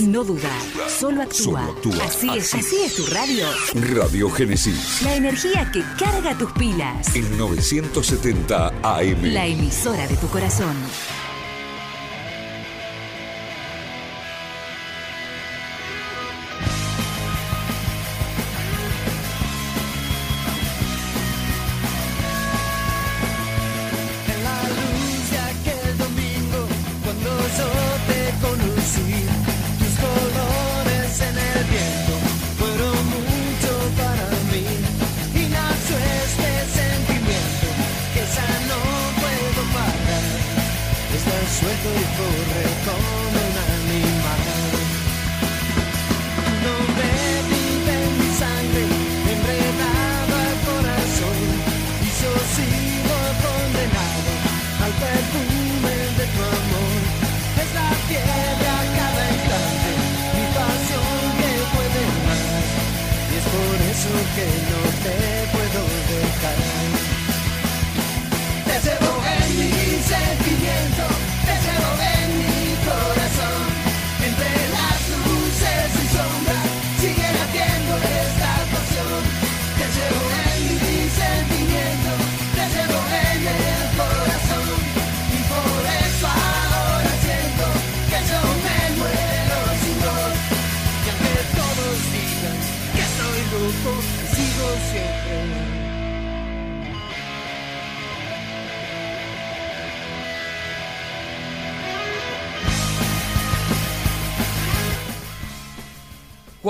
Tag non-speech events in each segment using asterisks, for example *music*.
No dudar, solo actúa. Así, es, así es tu radio. Radio Génesis. La energía que carga tus pilas. En 970 AM. La emisora de tu corazón.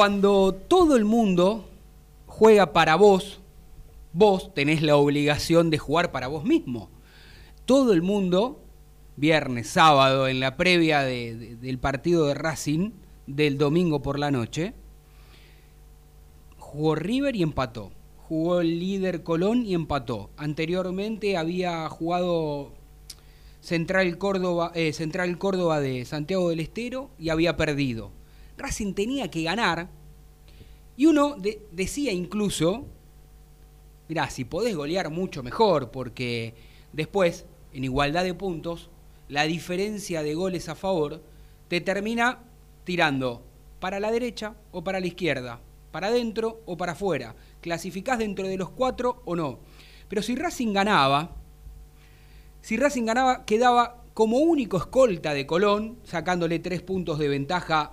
Cuando todo el mundo juega para vos, vos tenés la obligación de jugar para vos mismo. Todo el mundo, viernes, sábado, en la previa de- de- del partido de Racing del domingo por la noche, jugó River y empató. Jugó el líder Colón y empató. Anteriormente había jugado Central Córdoba, eh, Central Córdoba de Santiago del Estero y había perdido. Racing tenía que ganar y uno de- decía incluso, mirá, si podés golear mucho mejor, porque después, en igualdad de puntos, la diferencia de goles a favor te termina tirando para la derecha o para la izquierda, para adentro o para afuera. Clasificás dentro de los cuatro o no. Pero si Racing ganaba, si Racing ganaba, quedaba como único escolta de Colón, sacándole tres puntos de ventaja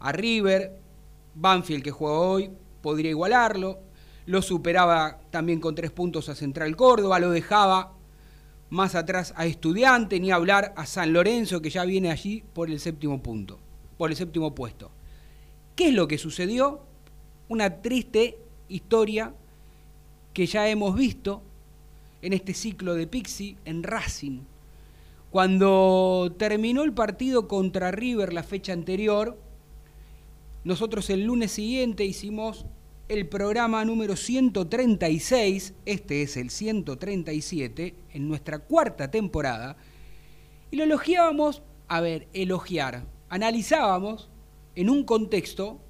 a River. Banfield, que juega hoy, podría igualarlo. Lo superaba también con tres puntos a Central Córdoba. Lo dejaba más atrás a Estudiante, ni hablar a San Lorenzo, que ya viene allí por el séptimo punto, por el séptimo puesto. ¿Qué es lo que sucedió? Una triste historia que ya hemos visto en este ciclo de Pixie en Racing. Cuando terminó el partido contra River la fecha anterior, nosotros el lunes siguiente hicimos el programa número 136, este es el 137, en nuestra cuarta temporada, y lo elogiábamos, a ver, elogiar, analizábamos en un contexto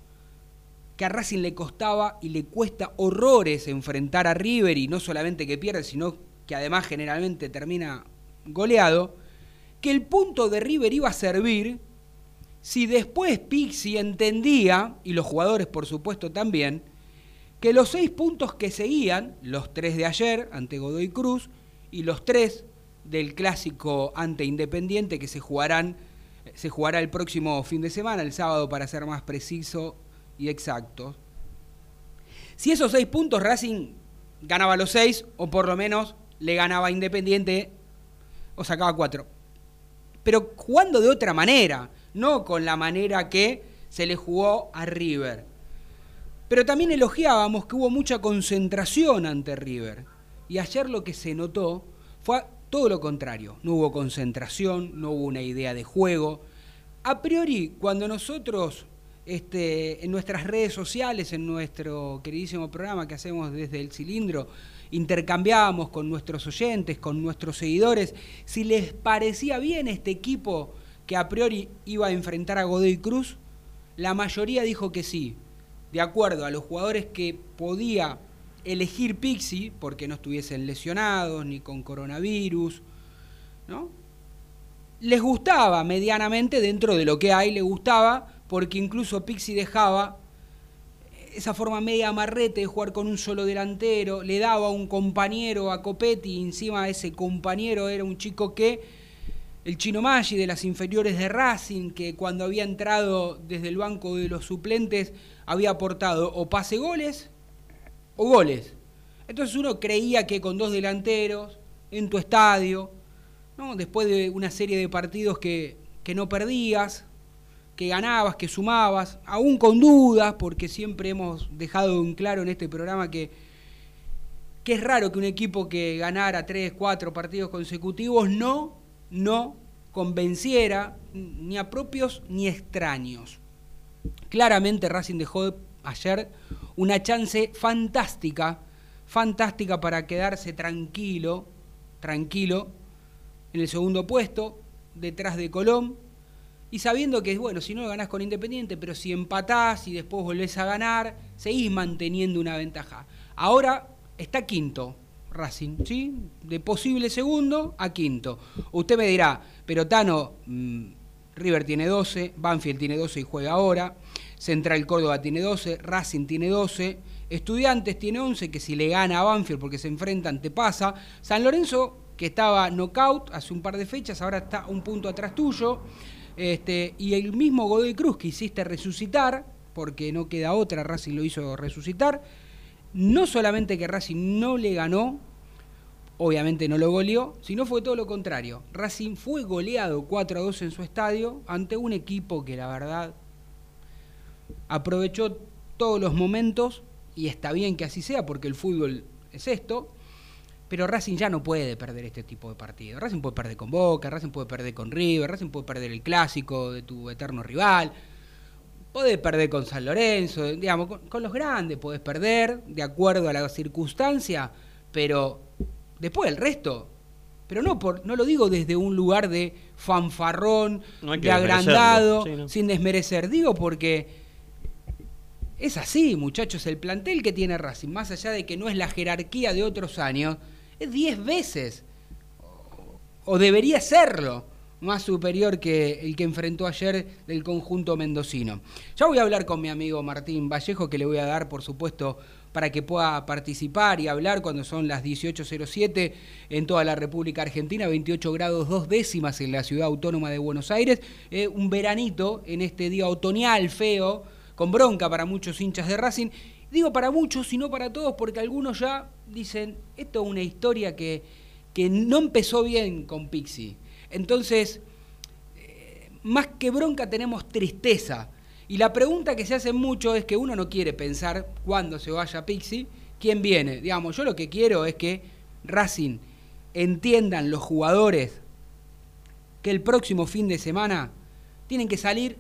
que a Racing le costaba y le cuesta horrores enfrentar a River y no solamente que pierde, sino que además generalmente termina goleado, que el punto de River iba a servir si después Pixie entendía, y los jugadores por supuesto también, que los seis puntos que seguían, los tres de ayer ante Godoy Cruz y los tres del clásico ante Independiente que se jugarán, se jugará el próximo fin de semana, el sábado para ser más preciso y exacto. Si esos seis puntos Racing ganaba los seis, o por lo menos le ganaba Independiente, o sacaba cuatro. Pero jugando de otra manera, no con la manera que se le jugó a River. Pero también elogiábamos que hubo mucha concentración ante River. Y ayer lo que se notó fue todo lo contrario. No hubo concentración, no hubo una idea de juego. A priori, cuando nosotros este, en nuestras redes sociales, en nuestro queridísimo programa que hacemos desde el cilindro, intercambiábamos con nuestros oyentes, con nuestros seguidores, si les parecía bien este equipo que a priori iba a enfrentar a Godoy Cruz, la mayoría dijo que sí, de acuerdo a los jugadores que podía elegir Pixi, porque no estuviesen lesionados ni con coronavirus, ¿no? Les gustaba medianamente dentro de lo que hay, les gustaba, porque incluso Pixi dejaba esa forma media amarrete de jugar con un solo delantero, le daba un compañero a Copetti, encima ese compañero era un chico que, el Chino Maggi de las inferiores de Racing, que cuando había entrado desde el banco de los suplentes había aportado o pase goles o goles. Entonces uno creía que con dos delanteros en tu estadio, después de una serie de partidos que, que no perdías, que ganabas, que sumabas, aún con dudas, porque siempre hemos dejado en claro en este programa que, que es raro que un equipo que ganara tres, cuatro partidos consecutivos no, no convenciera ni a propios ni extraños. Claramente Racing dejó ayer una chance fantástica, fantástica para quedarse tranquilo, tranquilo en el segundo puesto, detrás de Colón, y sabiendo que, bueno, si no ganás con Independiente, pero si empatás y después volvés a ganar, seguís manteniendo una ventaja. Ahora está quinto Racing, ¿sí? De posible segundo a quinto. Usted me dirá, pero Tano, mm, River tiene 12, Banfield tiene 12 y juega ahora, Central Córdoba tiene 12, Racing tiene 12, Estudiantes tiene 11, que si le gana a Banfield porque se enfrentan te pasa, San Lorenzo, que estaba knockout hace un par de fechas, ahora está un punto atrás tuyo. Este, y el mismo Godoy Cruz que hiciste resucitar, porque no queda otra, Racing lo hizo resucitar. No solamente que Racing no le ganó, obviamente no lo goleó, sino fue todo lo contrario. Racing fue goleado 4 a 2 en su estadio ante un equipo que la verdad aprovechó todos los momentos y está bien que así sea porque el fútbol es esto pero Racing ya no puede perder este tipo de partidos. Racing puede perder con Boca, Racing puede perder con River, Racing puede perder el clásico de tu eterno rival, puede perder con San Lorenzo, digamos, con, los grandes puedes perder, de acuerdo a la circunstancia, pero después el resto. Pero no, por, no lo digo desde un lugar de fanfarrón, de agrandado, sin desmerecer. Digo porque es así, muchachos, el plantel que tiene Racing, más allá de que no es la jerarquía de otros años, es 10 veces, o debería serlo, más superior que el que enfrentó ayer del conjunto mendocino. Ya voy a hablar con mi amigo Martín Vallejo, que le voy a dar, por supuesto, para que pueda participar y hablar cuando son las 18.07 en toda la República Argentina, 28 grados dos décimas en la ciudad autónoma de Buenos Aires, eh, un veranito en este día otoñal feo, con bronca para muchos hinchas de Racing Digo para muchos y no para todos porque algunos ya dicen, esto es una historia que, que no empezó bien con Pixie. Entonces, eh, más que bronca tenemos tristeza. Y la pregunta que se hace mucho es que uno no quiere pensar cuándo se vaya Pixie, quién viene. Digamos, yo lo que quiero es que Racing entiendan los jugadores que el próximo fin de semana tienen que salir,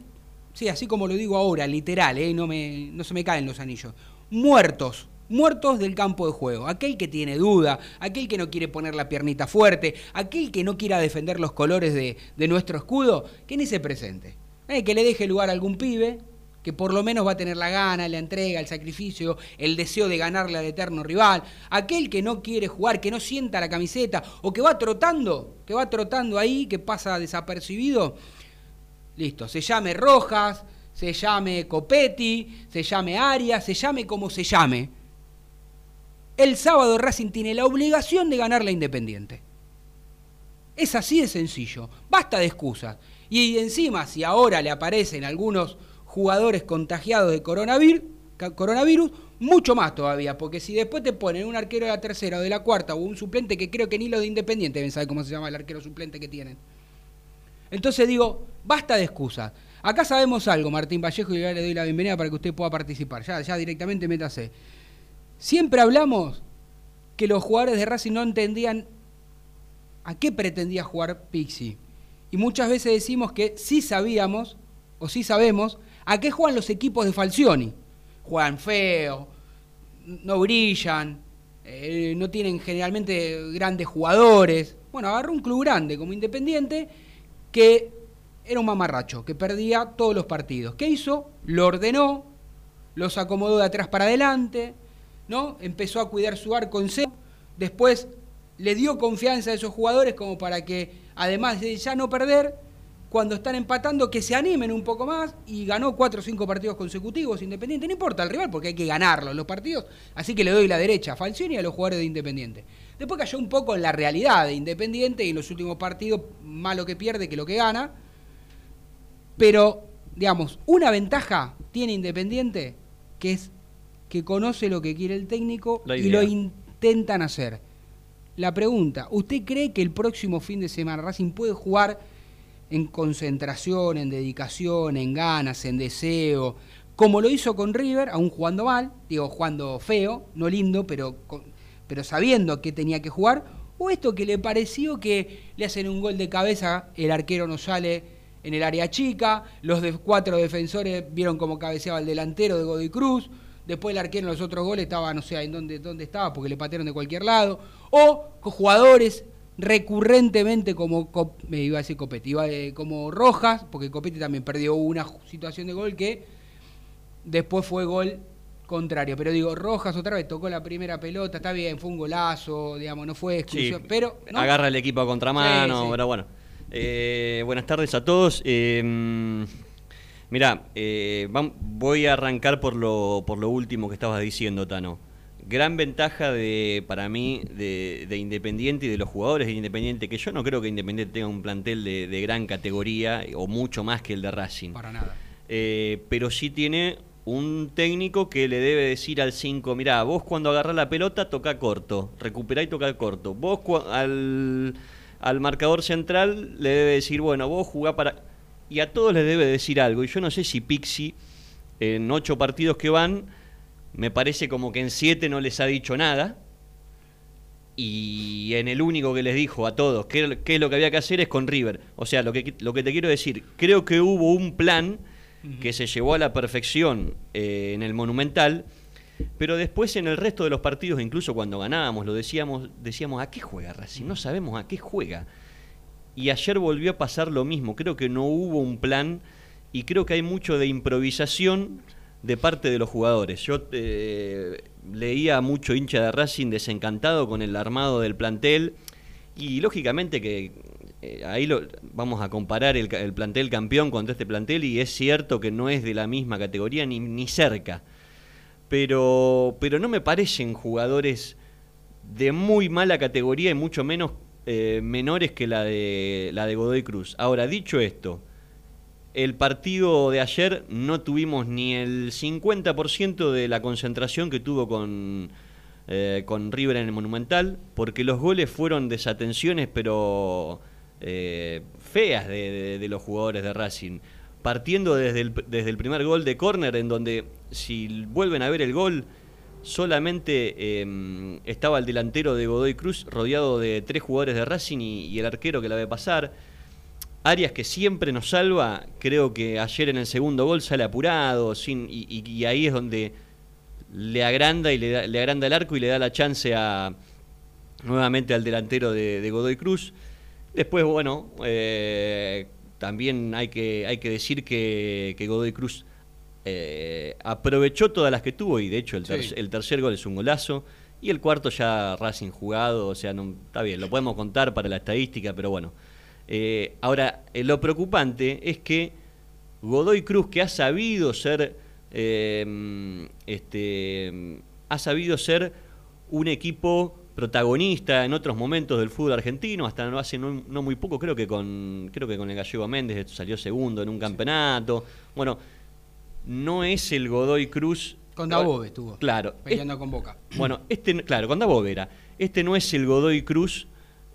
sí, así como lo digo ahora, literal, ¿eh? no, no se me caen los anillos muertos, muertos del campo de juego. Aquel que tiene duda, aquel que no quiere poner la piernita fuerte, aquel que no quiera defender los colores de, nuestro escudo, que ni se presente. Eh, que le deje lugar a algún pibe que por lo menos va a tener la gana, la entrega, el sacrificio, el deseo de ganarle al eterno rival. Aquel que no quiere jugar, que no sienta la camiseta o que va trotando, que va trotando ahí, que pasa desapercibido. Listo, se llame Rojas, se llame Copetti, se llame Arias, se llame como se llame. El sábado Racing tiene la obligación de ganar la Independiente. Es así de sencillo. Basta de excusas. Y encima, si ahora le aparecen algunos jugadores contagiados de coronavirus, mucho más todavía, porque si después te ponen un arquero de la tercera o de la cuarta o un suplente que creo que ni lo de Independiente ven sabe cómo se llama el arquero suplente que tienen. Entonces digo, basta de excusas. Acá sabemos algo, Martín Vallejo, y ya le doy la bienvenida para que usted pueda participar. Ya, ya directamente métase. Siempre hablamos que los jugadores de Racing no entendían a qué pretendía jugar Pixi. Y muchas veces decimos que sí sabíamos, o sí sabemos, a qué juegan los equipos de Falcioni. Juegan feo, no brillan, eh, no tienen generalmente grandes jugadores. Bueno, agarró un club grande como Independiente que era un mamarracho que perdía todos los partidos. ¿Qué hizo? Lo ordenó, los acomodó de atrás para adelante, ¿no? Empezó a cuidar su arco en cero, después le dio confianza a esos jugadores como para que, además de ya no perder, cuando están empatando que se animen un poco más y ganó cuatro o cinco partidos consecutivos Independiente. No importa el rival porque hay que ganarlos los partidos, así que le doy la derecha a Falcioni y a los jugadores de Independiente. Después cayó un poco en la realidad de Independiente y en los últimos partidos más lo que pierde que lo que gana. Pero, digamos, una ventaja tiene Independiente que es que conoce lo que quiere el técnico y lo intentan hacer. La pregunta, ¿usted cree que el próximo fin de semana Racing puede jugar en concentración, en dedicación, en ganas, en deseo, como lo hizo con River, aún jugando mal, digo, jugando feo, no lindo, pero, pero sabiendo que tenía que jugar? ¿O esto que le pareció que le hacen un gol de cabeza, el arquero no sale en el área chica, los de cuatro defensores vieron cómo cabeceaba el delantero de Godoy Cruz, después el arquero en los otros goles estaba, no sé en dónde, dónde estaba, porque le patearon de cualquier lado, o con jugadores recurrentemente como, me iba a decir Copetti, iba, eh, como Rojas, porque Copetti también perdió una situación de gol que después fue gol contrario, pero digo, Rojas otra vez tocó la primera pelota, está bien, fue un golazo, digamos, no fue Sí, exclusión, pero... ¿no? agarra el equipo a contramano, Sí, sí. pero bueno. Eh, buenas tardes a todos. Eh, mirá, eh, voy a arrancar por lo, por lo último que estabas diciendo, Tano. Gran ventaja de, para mí de, de Independiente y de los jugadores de Independiente, que yo no creo que Independiente tenga un plantel de, de gran categoría o mucho más que el de Racing. Para nada. Eh, pero sí tiene un técnico que le debe decir al 5, mirá, vos cuando agarrás la pelota toca corto, recuperá y toca corto. Vos al, al marcador central le debe decir, bueno, vos jugá para... Y a todos les debe decir algo. Y yo no sé si Pixi, en ocho partidos que van, me parece como que en siete no les ha dicho nada. Y en el único que les dijo a todos qué, qué es lo que había que hacer es con River. O sea, lo que, lo que te quiero decir, creo que hubo un plan que se llevó a la perfección eh, en el Monumental, pero después en el resto de los partidos, incluso cuando ganábamos, lo decíamos, decíamos, ¿a qué juega Racing? No sabemos a qué juega. Y ayer volvió a pasar lo mismo, creo que no hubo un plan y creo que hay mucho de improvisación de parte de los jugadores. Yo eh, leía mucho hincha de Racing desencantado con el armado del plantel y lógicamente que eh, ahí lo, vamos a comparar el, el plantel campeón contra este plantel y es cierto que no es de la misma categoría ni, ni cerca. Pero, pero no me parecen jugadores de muy mala categoría y mucho menos eh, menores que la de, la de Godoy Cruz. Ahora, dicho esto, el partido de ayer no tuvimos ni el 50% de la concentración que tuvo con, eh, con River en el Monumental, porque los goles fueron desatenciones, pero eh, feas de, los jugadores de Racing. Partiendo desde el, desde el primer gol de córner, en donde si vuelven a ver el gol, solamente eh, estaba el delantero de Godoy Cruz rodeado de tres jugadores de Racing y, el arquero que la ve pasar. Arias que siempre nos salva, creo que ayer en el segundo gol sale apurado, sin, y, ahí es donde le agranda y le, da- le agranda el arco y le da la chance a nuevamente al delantero de, Godoy Cruz. Después, bueno, eh, también hay que, hay que decir que Godoy Cruz eh, aprovechó todas las que tuvo y de hecho el, ter- Sí. el tercer gol es un golazo y el cuarto ya Racing jugado, o sea, no, está bien, lo podemos contar para la estadística, pero bueno. Eh, ahora, eh, lo preocupante es que Godoy Cruz, que ha sabido ser, este, ha sabido ser un equipo protagonista en otros momentos del fútbol argentino, hasta no hace no, no muy poco, creo que con creo que con el gallego Méndez salió segundo en un campeonato. Bueno, no es el Godoy Cruz. Con Dabove estuvo. Claro. Peleando con Boca. *clears throat* Bueno, este, claro, con Dabovera. Este no es el Godoy Cruz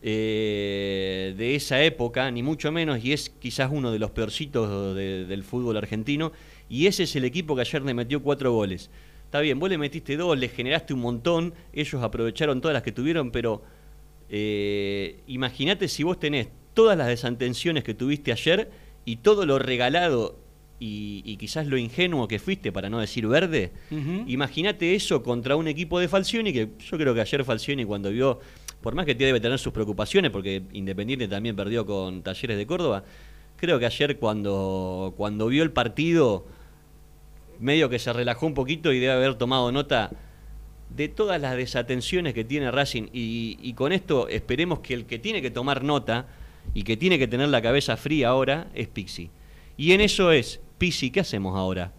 eh, de esa época, ni mucho menos, y es quizás uno de los peorcitos de- del fútbol argentino. Y ese es el equipo que ayer le metió cuatro goles. Está bien, vos le metiste dos, le generaste un montón, ellos aprovecharon todas las que tuvieron, pero eh, imagínate si vos tenés todas las desatenciones que tuviste ayer y todo lo regalado y, y quizás lo ingenuo que fuiste, para no decir verde, imagínate eso contra un equipo de Falcioni, que yo creo que ayer Falcioni cuando vio, por más que debe tener sus preocupaciones, porque Independiente también perdió con Talleres de Córdoba, creo que ayer cuando, cuando vio el partido, medio que se relajó un poquito y debe haber tomado nota de todas las desatenciones que tiene Racing y, y con esto esperemos que el que tiene que tomar nota y que tiene que tener la cabeza fría ahora es Pixi. Y en eso es, ¿qué hacemos ahora?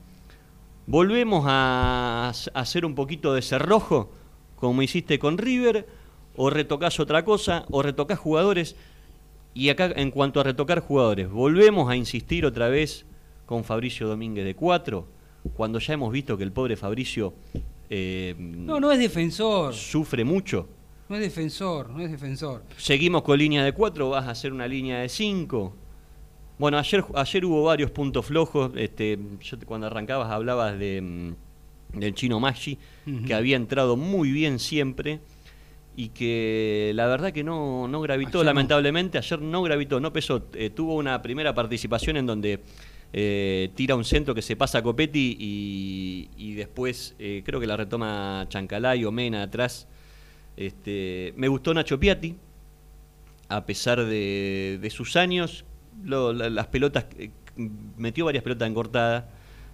¿Volvemos a hacer un poquito de cerrojo, como hiciste con River? ¿O retocas otra cosa? ¿O retocas jugadores? Y acá, en cuanto a retocar jugadores, ¿volvemos a insistir otra vez con Fabricio Domínguez de 4? Cuando ya hemos visto que el pobre Fabricio eh, No, no es defensor. sufre mucho. No es defensor, no es defensor. Seguimos con línea de 4, vas a hacer una línea de 5. Bueno, ayer, ayer hubo varios puntos flojos. Este, yo te- cuando arrancabas hablabas de, mm, del chino Maggi, que había entrado muy bien siempre y que la verdad que no, no gravitó, Ayer no. lamentablemente. Ayer no gravitó, no pesó. Eh, tuvo una primera participación en donde eh, tira un centro que se pasa a Copetti y, y después eh, creo que la retoma Chancalay o Mena atrás. Este, me gustó Nacho Piatti, a pesar de, de sus años, lo- las pelotas, eh, metió varias pelotas en cortada.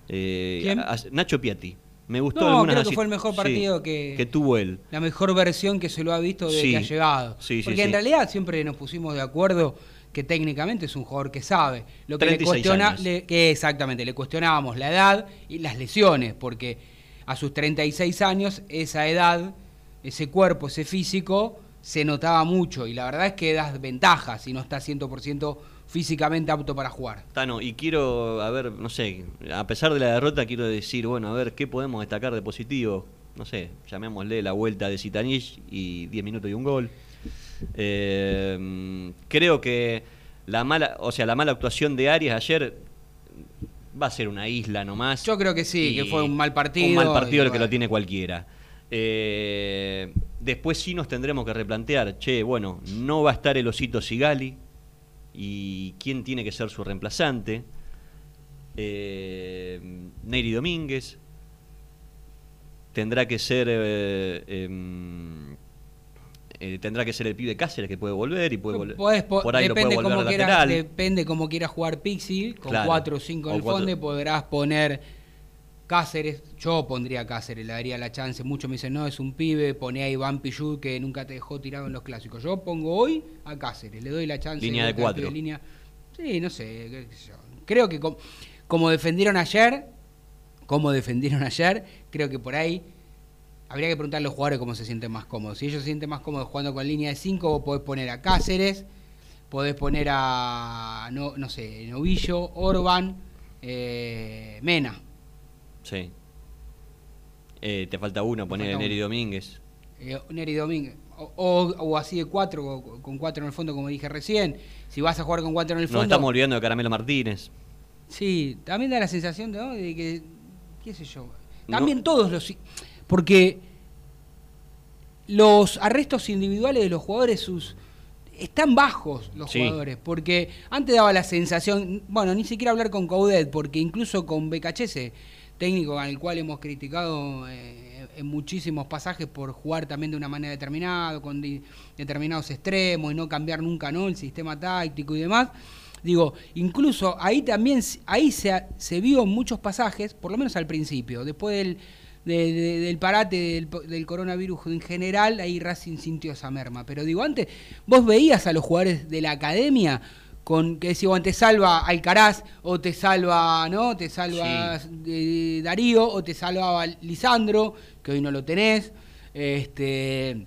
Eh, ¿Quién? a- a- Nacho Piatti. Me gustó No, algunas creo que fue el mejor sí, partido que- que tuvo él. La mejor versión que se lo ha visto desde Sí. que ha llegado. Sí, Porque en realidad siempre nos pusimos de acuerdo que técnicamente es un jugador que sabe. Lo que le 36 cuestiona, le- que exactamente, le cuestionábamos la edad y las lesiones, porque a sus 36 años, esa edad, ese cuerpo, ese físico, se notaba mucho. Y la verdad es que das ventajas si no está 100% físicamente apto para jugar. Tano, y quiero, a ver, no sé, a pesar de la derrota, quiero decir, bueno, a ver, ¿qué podemos destacar de positivo? No sé, llamémosle la vuelta de Zitanich y 10 minutos y un gol. Eh, creo que la mala, o sea, la mala actuación de Arias ayer va a ser una isla nomás. Yo creo que sí, que fue un mal partido Un mal partido el que lo tiene cualquiera. Eh, después sí nos tendremos que replantear, che, bueno, no va a estar el osito Sigali y quién tiene que ser su reemplazante. Eh, Neyri Domínguez. Tendrá que ser. eh, em, eh, tendrá que ser el pibe Cáceres que puede volver y puede volver. Po- por ahí lo puede depende volver cómo a quiera, lateral. depende cómo quiera jugar Pixie, con Claro. 4 o 5 en O el fondo podrás poner Cáceres, yo pondría a Cáceres, le daría la chance, muchos me dicen, no, es un pibe, pone a Iván Pichud que nunca te dejó tirado en los clásicos. Yo pongo hoy a Cáceres, le doy la chance. Línea de cuatro. línea- Sí, no sé, qué sé yo. creo que com- como defendieron ayer, como defendieron ayer, creo que por ahí habría que preguntar a los jugadores cómo se sienten más cómodos. Si ellos se sienten más cómodos jugando con línea de 5, vos podés poner a Cáceres, podés poner a, no, no sé, Novillo, Orban, eh, Mena. Sí. Eh, te falta uno, poner a Neri. Domínguez. eh, Neri Domínguez. O, o- o así de cuatro, o con cuatro en el fondo, como dije recién. Si vas a jugar con cuatro en el Nos fondo. estamos olvidando de Caramelo Martínez. Sí, también da la sensación de, ¿no? de que, qué sé yo, No. también todos los... Porque los arrestos individuales de los jugadores sus están bajos los Sí. jugadores, porque antes daba la sensación, bueno, ni siquiera hablar con Coudet, porque incluso con Becachese, técnico al cual hemos criticado eh, en muchísimos pasajes por jugar también de una manera determinada, con determinados extremos y no cambiar nunca ¿no? el sistema táctico y demás. Digo, incluso ahí también, ahí se, vio muchos pasajes, por lo menos al principio, después del, de- de- del parate del coronavirus en general, ahí Racing sintió esa merma. Pero digo, antes vos veías a los jugadores de la academia con que decía, bueno, te salva Alcaraz, o te salva, ¿no? Te salva eh, Darío, o te salvaba Lisandro, que hoy no lo tenés. Este.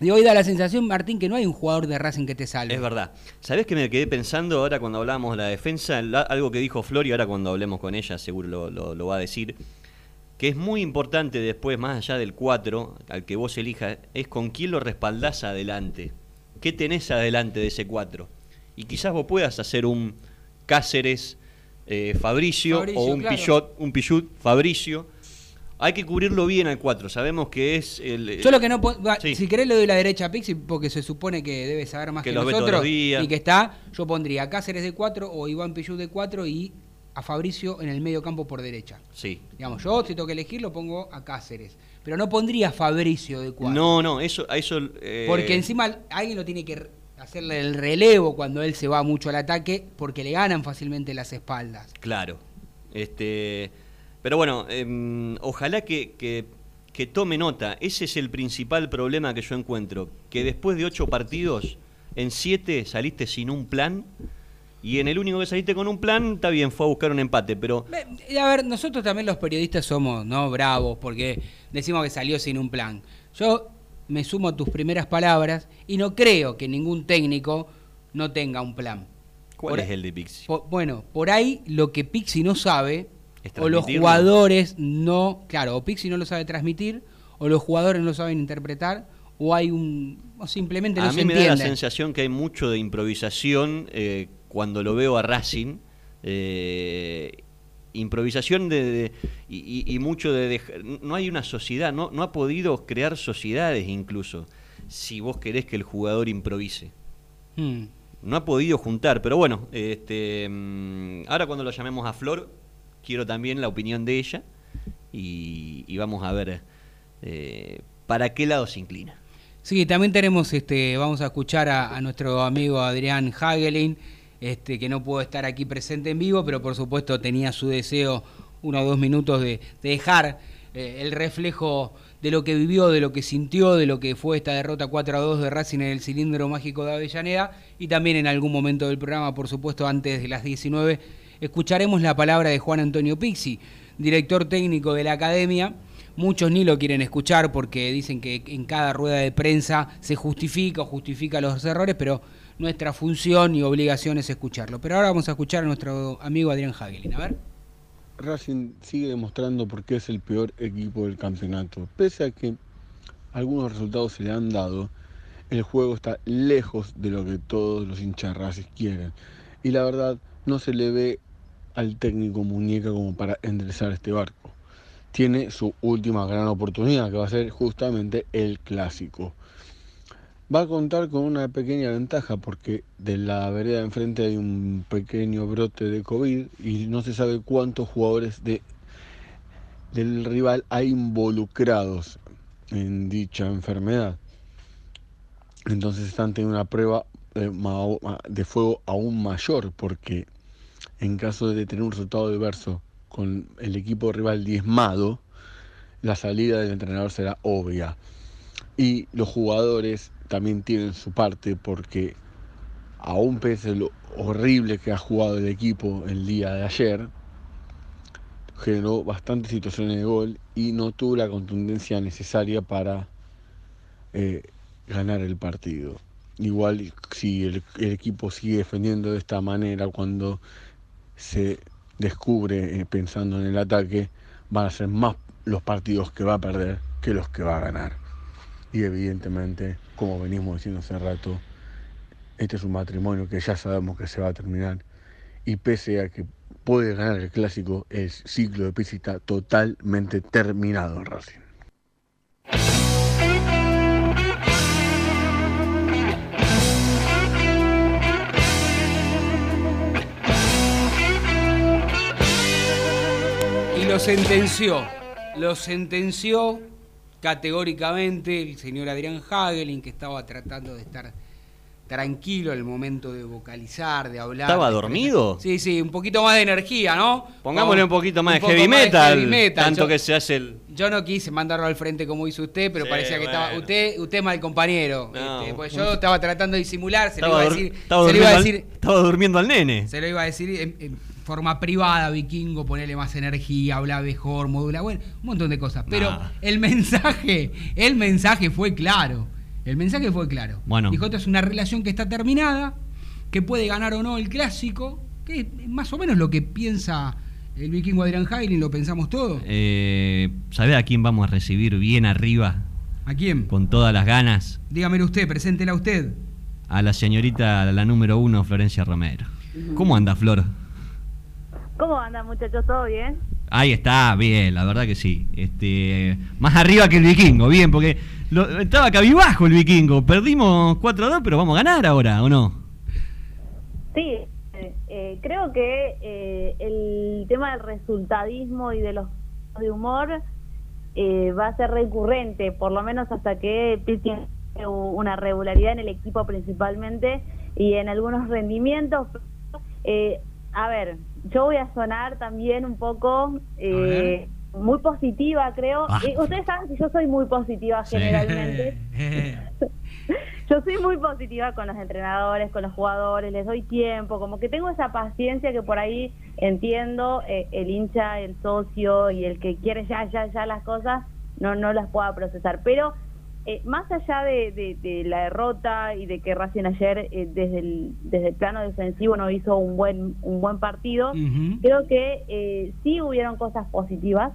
Digo, hoy da la sensación, Martín, que no hay un jugador de Racing que te salve. Es verdad. ¿Sabés que me quedé pensando ahora cuando hablábamos de la defensa? La- algo que dijo Flor y ahora cuando hablemos con ella seguro lo, lo- lo va a decir. Que es muy importante después, más allá del 4, al que vos elijas, es con quién lo respaldás adelante. ¿Qué tenés adelante de ese 4? Y quizás vos puedas hacer un Cáceres, eh, Fabricio, Fabricio, o un claro. Pichot, un Pichut, Fabricio. Hay que cubrirlo bien al 4. Sabemos que es el. Yo lo que no Sí. si querés le doy la derecha a Pixi porque se supone que debe saber más Que los nosotros y que está, yo pondría a Cáceres de 4 o Iván Pillú de 4 y a Fabricio en el medio campo por derecha. Sí. Digamos, yo si tengo que elegir lo pongo a Cáceres, pero no pondría a Fabricio de 4. No, no, eso, a eso. eh, Porque encima alguien lo tiene que hacerle el relevo cuando él se va mucho al ataque porque le ganan fácilmente las espaldas. Claro. Este, pero bueno, em, ojalá que, que- que tome nota. Ese es el principal problema que yo encuentro. Que después de ocho partidos en siete saliste sin un plan y en el único que saliste con un plan, está bien, fue a buscar un empate, pero... A ver, nosotros también los periodistas somos no bravos porque decimos que salió sin un plan. Yo me sumo a tus primeras palabras y no creo que ningún técnico no tenga un plan. ¿Cuál Por- es el de Pixi? Bueno, por ahí lo que Pixi no sabe, o los jugadores no, claro, o Pixi no lo sabe transmitir, o los jugadores no lo saben interpretar, o hay un, o simplemente no a se mí me da la entiende. sensación que hay mucho de improvisación eh, cuando lo veo a Racing. eh, improvisación de, de- y, mucho de, No hay una sociedad, no, no ha podido crear sociedades incluso, si vos querés que el jugador improvise. Hmm. No ha podido juntar, pero bueno, este, mm, ahora cuando lo llamemos a Flor, quiero también la opinión de ella y, y vamos a ver eh, para qué lado se inclina. Sí, también tenemos, este, vamos a escuchar a, a nuestro amigo Adrián Hagelin, este, que no pudo estar aquí presente en vivo, pero por supuesto tenía su deseo uno o dos minutos de, de dejar eh, el reflejo de lo que vivió, de lo que sintió, de lo que fue esta derrota 4 a 2 de Racing en el cilindro mágico de Avellaneda y también en algún momento del programa, por supuesto, antes de las 19, escucharemos la palabra de Juan Antonio Pixi, director técnico de la academia. Muchos ni lo quieren escuchar porque dicen que en cada rueda de prensa se justifica o justifica los errores, pero nuestra función y obligación es escucharlo. Pero ahora vamos a escuchar a nuestro amigo Adrián Hagelin. A ver. Racing sigue demostrando por qué es el peor equipo del campeonato. Pese a que algunos resultados se le han dado, el juego está lejos de lo que todos los hinchas Racing quieren. Y la verdad, no se le ve al técnico muñeca como para enderezar este barco. Tiene su última gran oportunidad, que va a ser justamente el clásico. Va a contar con una pequeña ventaja porque de la vereda de enfrente hay un pequeño brote de COVID y no se sabe cuántos jugadores de, del rival hay involucrados en dicha enfermedad. Entonces están teniendo una prueba de, fuego aún mayor porque en caso de tener un resultado diverso con el equipo rival diezmado, la salida del entrenador será obvia. Y los jugadores también tienen su parte porque aún pese lo horrible que ha jugado el equipo el día de ayer, generó bastantes situaciones de gol y no tuvo la contundencia necesaria para eh, ganar el partido. Igual si el, el equipo sigue defendiendo de esta manera cuando se descubre eh, pensando en el ataque, van a ser más los partidos que va a perder que los que va a ganar. Y evidentemente, como venimos diciendo hace rato, este es un matrimonio que ya sabemos que se va a terminar. Y pese a que puede ganar el clásico, el ciclo de Pizzi está totalmente terminado en Racing. Y lo sentenció, lo sentenció categóricamente el señor Adrián Hagelin, que estaba tratando de estar tranquilo el momento de vocalizar, de hablar. ¿Estaba de- dormido? Sí, sí, un poquito más de energía, ¿no? Pongámosle un poquito más de heavy metal, heavy metal. tanto Yo- que se hace el... Yo no quise mandarlo al frente como hizo usted, pero Sí, parecía que estaba. Usted, usted es mal compañero. No, este, pues yo estaba tratando de disimular, se lo iba a decir. estaba se lo iba a durmiendo al- decir. estaba durmiendo al nene. Se lo iba a decir en, en forma privada, vikingo, ponerle más energía, hablar mejor, modula, bueno, un montón de cosas. Pero Nah. el mensaje, el mensaje fue claro. El mensaje fue claro. Bueno. Dijo, esto es una relación que está terminada, que puede ganar o no el clásico, que es más o menos lo que piensa el vikingo Adrián Hagelin, lo pensamos todos. Eh, ¿Sabe a quién vamos a recibir bien arriba, ¿A quién? con todas las ganas? Dígamelo usted, preséntela usted. A la señorita, la número uno, Florencia Romero. ¿Cómo anda, Flor? ¿Cómo andan muchachos? ¿Todo bien? Ahí está, bien, la verdad que sí. Este, más arriba que el vikingo, bien, porque lo- estaba cabibajo el vikingo. Perdimos 4-2, pero vamos a ganar ahora, ¿o no? Sí, eh, creo que eh, el tema del resultadismo y de los de humor eh, va a ser recurrente, por lo menos hasta que tenga una regularidad en el equipo principalmente y en algunos rendimientos. Eh, a ver, yo voy a sonar también un poco eh, muy positiva, creo. Ah. Eh, ustedes saben que yo soy muy positiva generalmente. *laughs* Yo soy muy positiva con los entrenadores, con los jugadores, les doy tiempo, como que tengo esa paciencia que por ahí entiendo eh, el hincha, el socio y el que quiere ya, ya, ya las cosas, no, no las pueda procesar. Pero eh, más allá de, de- de la derrota y de que Racing ayer eh, desde, el, desde el plano defensivo no hizo un buen, un buen partido, creo que eh, sí hubieron cosas positivas.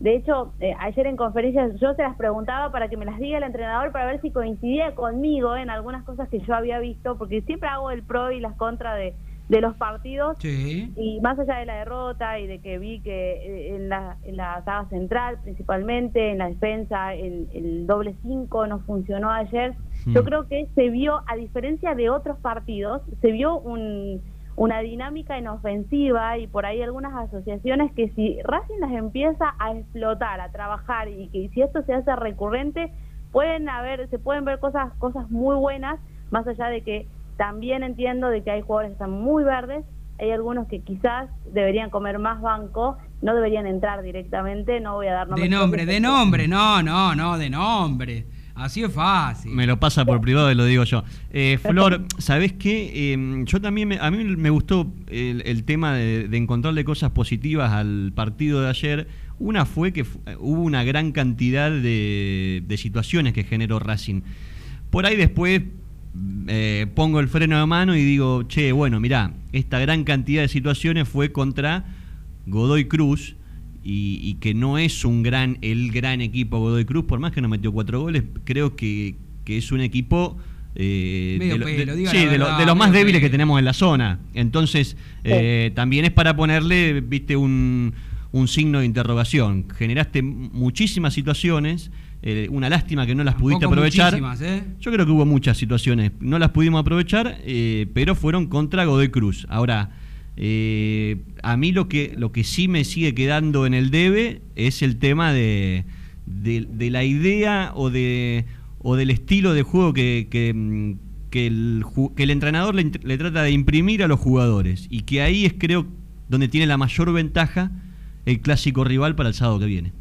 De hecho, eh, ayer en conferencias yo se las preguntaba para que me las diga el entrenador para ver si coincidía conmigo en algunas cosas que yo había visto, porque siempre hago el pro y las contra de, de los partidos. Sí. Y más allá de la derrota y de que vi que eh, en la, en la saga central principalmente, en la defensa, el, el doble 5 no funcionó ayer, yo creo que se vio, a diferencia de otros partidos, se vio un, una dinámica en ofensiva y por ahí algunas asociaciones que si Racing las empieza a explotar, a trabajar y que si esto se hace recurrente, pueden haber, se pueden ver cosas, cosas muy buenas, más allá de que también entiendo de que hay jugadores que están muy verdes, hay algunos que quizás deberían comer más banco, no deberían entrar directamente, no voy a dar De nombres nombre, propios de nombre, no, no, no, de nombre. Así es fácil. Me lo pasa por privado y lo digo yo. Eh, Flor, ¿sabés qué? Eh, yo también, me- a mí me gustó el, el tema de, de encontrarle cosas positivas al partido de ayer. Una fue que fu- hubo una gran cantidad de, de situaciones que generó Racing. Por ahí después eh, pongo el freno de mano y digo, che, bueno, mirá, esta gran cantidad de situaciones fue contra Godoy Cruz y, y que no es un gran el gran equipo Godoy Cruz, por más que no metió cuatro goles, creo que, que es un equipo eh, Medio de, lo- pelo, de- diga sí, la de lo- verdad, de los más débiles que tenemos en la zona. Entonces, eh, también es para ponerle, viste, un, un signo de interrogación. Generaste muchísimas situaciones, eh, una lástima que no las pudiste aprovechar. ¿eh? Yo creo que hubo muchas situaciones, no las pudimos aprovechar, eh, pero fueron contra Godoy Cruz. Ahora, eh, a mí lo que, lo que sí me sigue quedando en el debe es el tema de, de, de la idea o, de, o del estilo de juego que, que, mm, que el, ju- que el entrenador le trata de imprimir a los jugadores. Y que ahí es creo donde tiene la mayor ventaja el clásico rival para el sábado que viene.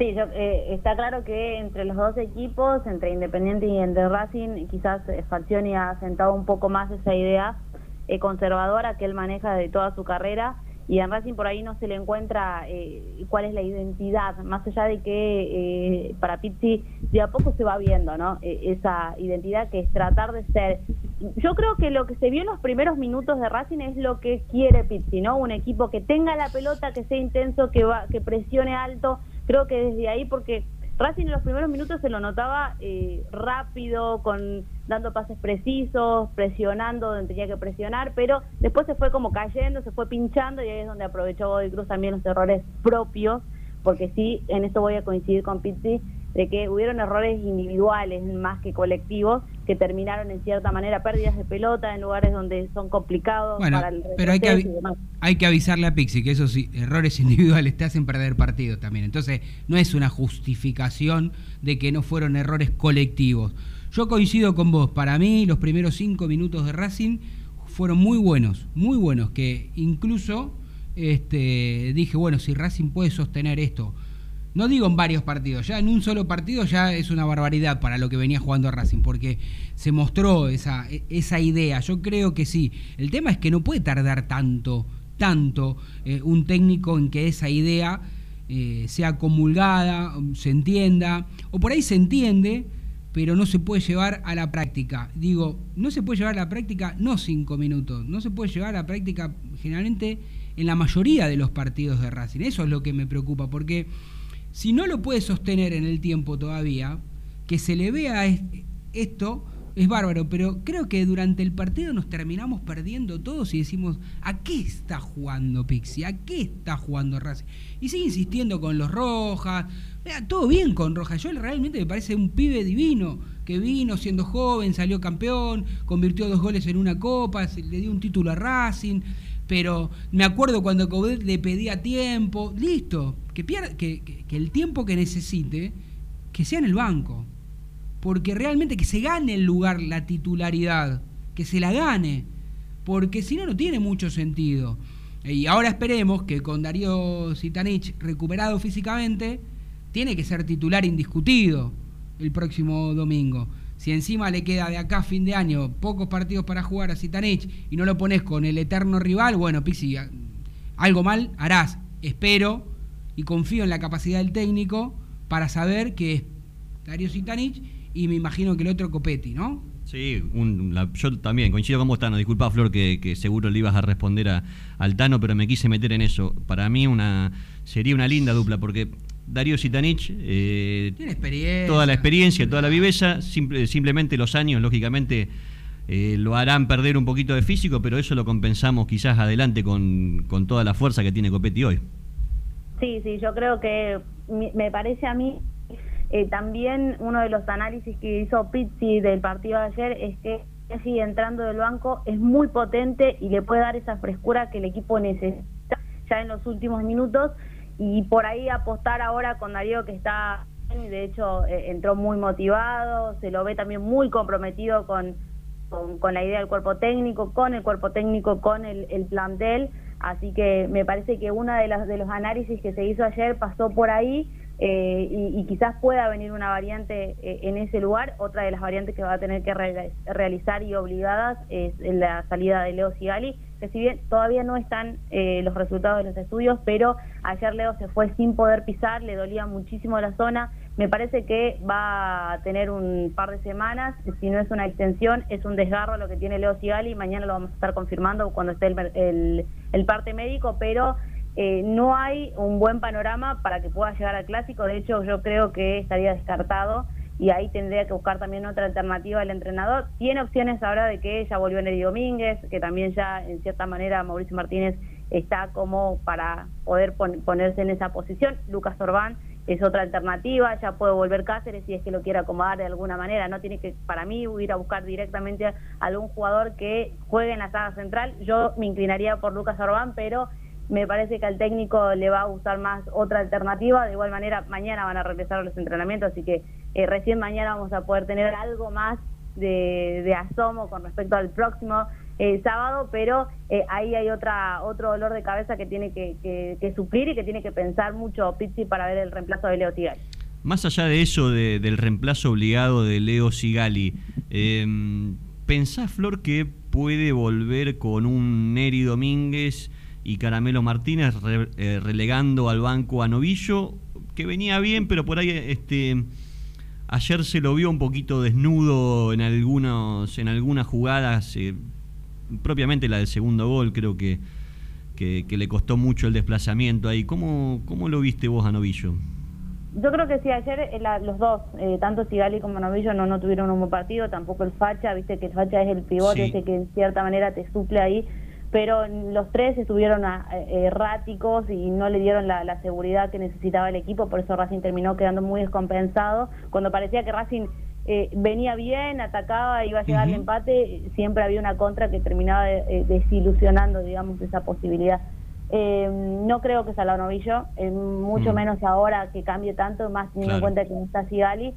Sí, yo, eh, está claro que entre los dos equipos, entre Independiente y entre Racing, quizás eh, Falcioni ha sentado un poco más esa idea eh, conservadora que él maneja de toda su carrera y en Racing por ahí no se le encuentra eh, cuál es la identidad, más allá de que eh, para Pizzi de a poco se va viendo ¿no? Eh, esa identidad que es tratar de ser. Yo creo que lo que se vio en los primeros minutos de Racing es lo que quiere Pizzi, ¿no? Un equipo que tenga la pelota, que sea intenso, que va, que presione alto. Creo que desde ahí, porque Racing en los primeros minutos se lo notaba eh, rápido, con dando pases precisos, presionando donde tenía que presionar, pero después se fue como cayendo, se fue pinchando y ahí es donde aprovechó Godoy Cruz también los errores propios, porque sí, en esto voy a coincidir con Pizzi, de que hubieron errores individuales más que colectivos que terminaron en cierta manera pérdidas de pelota en lugares donde son complicados Bueno, para el pero hay que, hay que avisarle a Pixi que esos errores *laughs* individuales te hacen perder partidos también. Entonces, no es una justificación de que no fueron errores colectivos. Yo coincido con vos. Para mí, los primeros cinco minutos de Racing fueron muy buenos, muy buenos. Que incluso este, dije, bueno, si Racing puede sostener esto. No digo en varios partidos, ya en un solo partido ya es una barbaridad para lo que venía jugando Racing, porque se mostró esa, esa idea. Yo creo que sí. El tema es que no puede tardar tanto, tanto eh, un técnico en que esa idea eh, sea comulgada, se entienda, o por ahí se entiende, pero no se puede llevar a la práctica. Digo, no se puede llevar a la práctica no cinco minutos, no se puede llevar a la práctica generalmente en la mayoría de los partidos de Racing. Eso es lo que me preocupa, porque si no lo puede sostener en el tiempo todavía, que se le vea es- esto es bárbaro, pero creo que durante el partido nos terminamos perdiendo todos y decimos, ¿a qué está jugando Pixie? ¿A qué está jugando Racing? Y sigue insistiendo con los Rojas. Vea, todo bien con Rojas. Yo realmente me parece un pibe divino, que vino siendo joven, salió campeón, convirtió dos goles en una copa, le dio un título a Racing. Pero me acuerdo cuando Coudet le pedía tiempo, listo, que, que, el tiempo que necesite, que sea en el banco. Porque realmente que se gane el lugar, la titularidad, que se la gane. Porque si no, no tiene mucho sentido. Y ahora esperemos que con Darío Sitanich recuperado físicamente, tiene que ser titular indiscutido el próximo domingo. Si encima le queda de acá a fin de año pocos partidos para jugar a Zitanich y no lo pones con el eterno rival, bueno, Pixi, algo mal harás. Espero y confío en la capacidad del técnico para saber que es Darío Zitanich y me imagino que el otro Copetti, ¿no? Sí, yo también coincido con vos, Tano. Disculpa, Flor, que, seguro le ibas a responder a, al Tano, pero me quise meter en eso. Para mí una sería una linda dupla, porque Darío Sitanich. Eh, Tiene experiencia. Toda la experiencia, toda la viveza, simplemente los años, lógicamente, eh, lo harán perder un poquito de físico, pero eso lo compensamos quizás adelante con, con toda la fuerza que tiene Copetti hoy. Sí, sí, yo creo que me parece a mí eh, también uno de los análisis que hizo Pizzi del partido de ayer es que sigue entrando del banco es muy potente y le puede dar esa frescura que el equipo necesita ya en los últimos minutos. Y por ahí apostar ahora con Darío que está de hecho eh, entró muy motivado, se lo ve también muy comprometido con, con, la idea del cuerpo técnico, con el cuerpo técnico, con el, el plantel, así que me parece que uno de, las, de los análisis que se hizo ayer pasó por ahí eh, y, quizás pueda venir una variante eh, en ese lugar. Otra de las variantes que va a tener que realizar y obligadas es la salida de Leo Sigali, que si bien todavía no están eh, los resultados de los estudios, pero ayer Leo se fue sin poder pisar, le dolía muchísimo la zona. Me parece que va a tener un par de semanas, si no es una extensión, es un desgarro lo que tiene Leo Sigali, mañana lo vamos a estar confirmando cuando esté el, el parte médico, pero eh, no hay un buen panorama para que pueda llegar al clásico, de hecho yo creo que estaría descartado y ahí tendría que buscar también otra alternativa el entrenador. Tiene opciones ahora de que ya volvió Neri Domínguez, que también ya en cierta manera Mauricio Martínez está como para poder ponerse en esa posición. Lucas Orbán es otra alternativa, ya puede volver Cáceres si es que lo quiere acomodar de alguna manera, no tiene que, para mí, ir a buscar directamente a algún jugador que juegue en la saga central. Yo me inclinaría por Lucas Orbán, pero me parece que al técnico le va a gustar más otra alternativa. De igual manera, mañana van a regresar los entrenamientos, así que eh, recién mañana vamos a poder tener algo más de, asomo con respecto al próximo eh, sábado, pero eh, ahí hay otra otro dolor de cabeza que tiene que, suplir y que tiene que pensar mucho Pizzi para ver el reemplazo de Leo Sigali. Más allá de eso, del reemplazo obligado de Leo Sigali, em, ¿pensás, Flor, que puede volver con un Neri Domínguez? y Caramelo Martínez eh, relegando al banco a Novillo, que venía bien, pero por ahí este ayer se lo vio un poquito desnudo en algunos en algunas jugadas, eh, propiamente la del segundo gol, creo que, que, le costó mucho el desplazamiento ahí. ¿Cómo, cómo lo viste vos a Novillo? Yo creo que sí, ayer eh, los dos, tanto Sigali como Novillo, no, no tuvieron un buen partido, tampoco el Facha, viste que el Facha es el pivote ese que en cierta manera te suple ahí pero los tres estuvieron ah, eh, erráticos y no le dieron la, seguridad que necesitaba el equipo, por eso Racing terminó quedando muy descompensado. Cuando parecía que Racing eh, venía bien, atacaba, iba a llegar al empate, siempre había una contra que terminaba eh, desilusionando, digamos, esa posibilidad. no creo que Salado Novillo, mucho menos ahora que cambie tanto, más teniendo en cuenta que no está Sigali,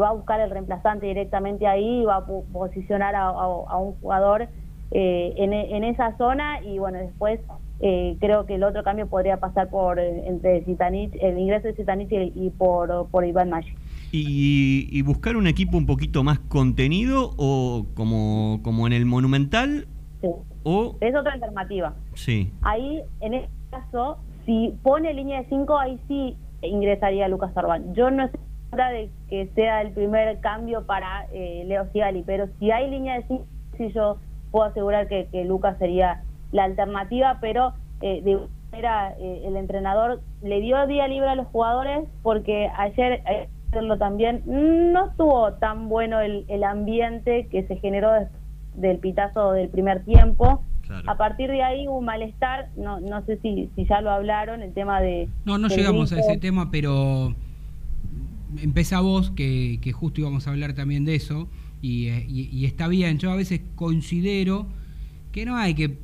va a buscar el reemplazante directamente ahí, va a posicionar a un jugador eh, en, esa zona y bueno, después eh, creo que el otro cambio podría pasar por eh, entre Zitanich, el ingreso de Zitanich y, por, por Iván Maggi. Y, buscar un equipo un poquito más contenido o como, como en el Monumental sí. o es otra alternativa. Sí. Ahí en este caso si pone línea de 5 ahí sí ingresaría Lucas Orbán. Yo no estoy segura de que sea el primer cambio para Leo Sigali, pero si hay línea de 5 si yo puedo asegurar que, Lucas sería la alternativa, pero eh, de manera eh, el entrenador le dio día libre a los jugadores porque ayer también no estuvo tan bueno el, ambiente que se generó del pitazo del primer tiempo. A partir de ahí hubo un malestar, no, no sé si, si ya lo hablaron, el tema de... No, no llegamos a ese tema, pero empieza vos, que, que justo íbamos a hablar también de eso. Eh, y, está bien. Yo a veces considero que no hay que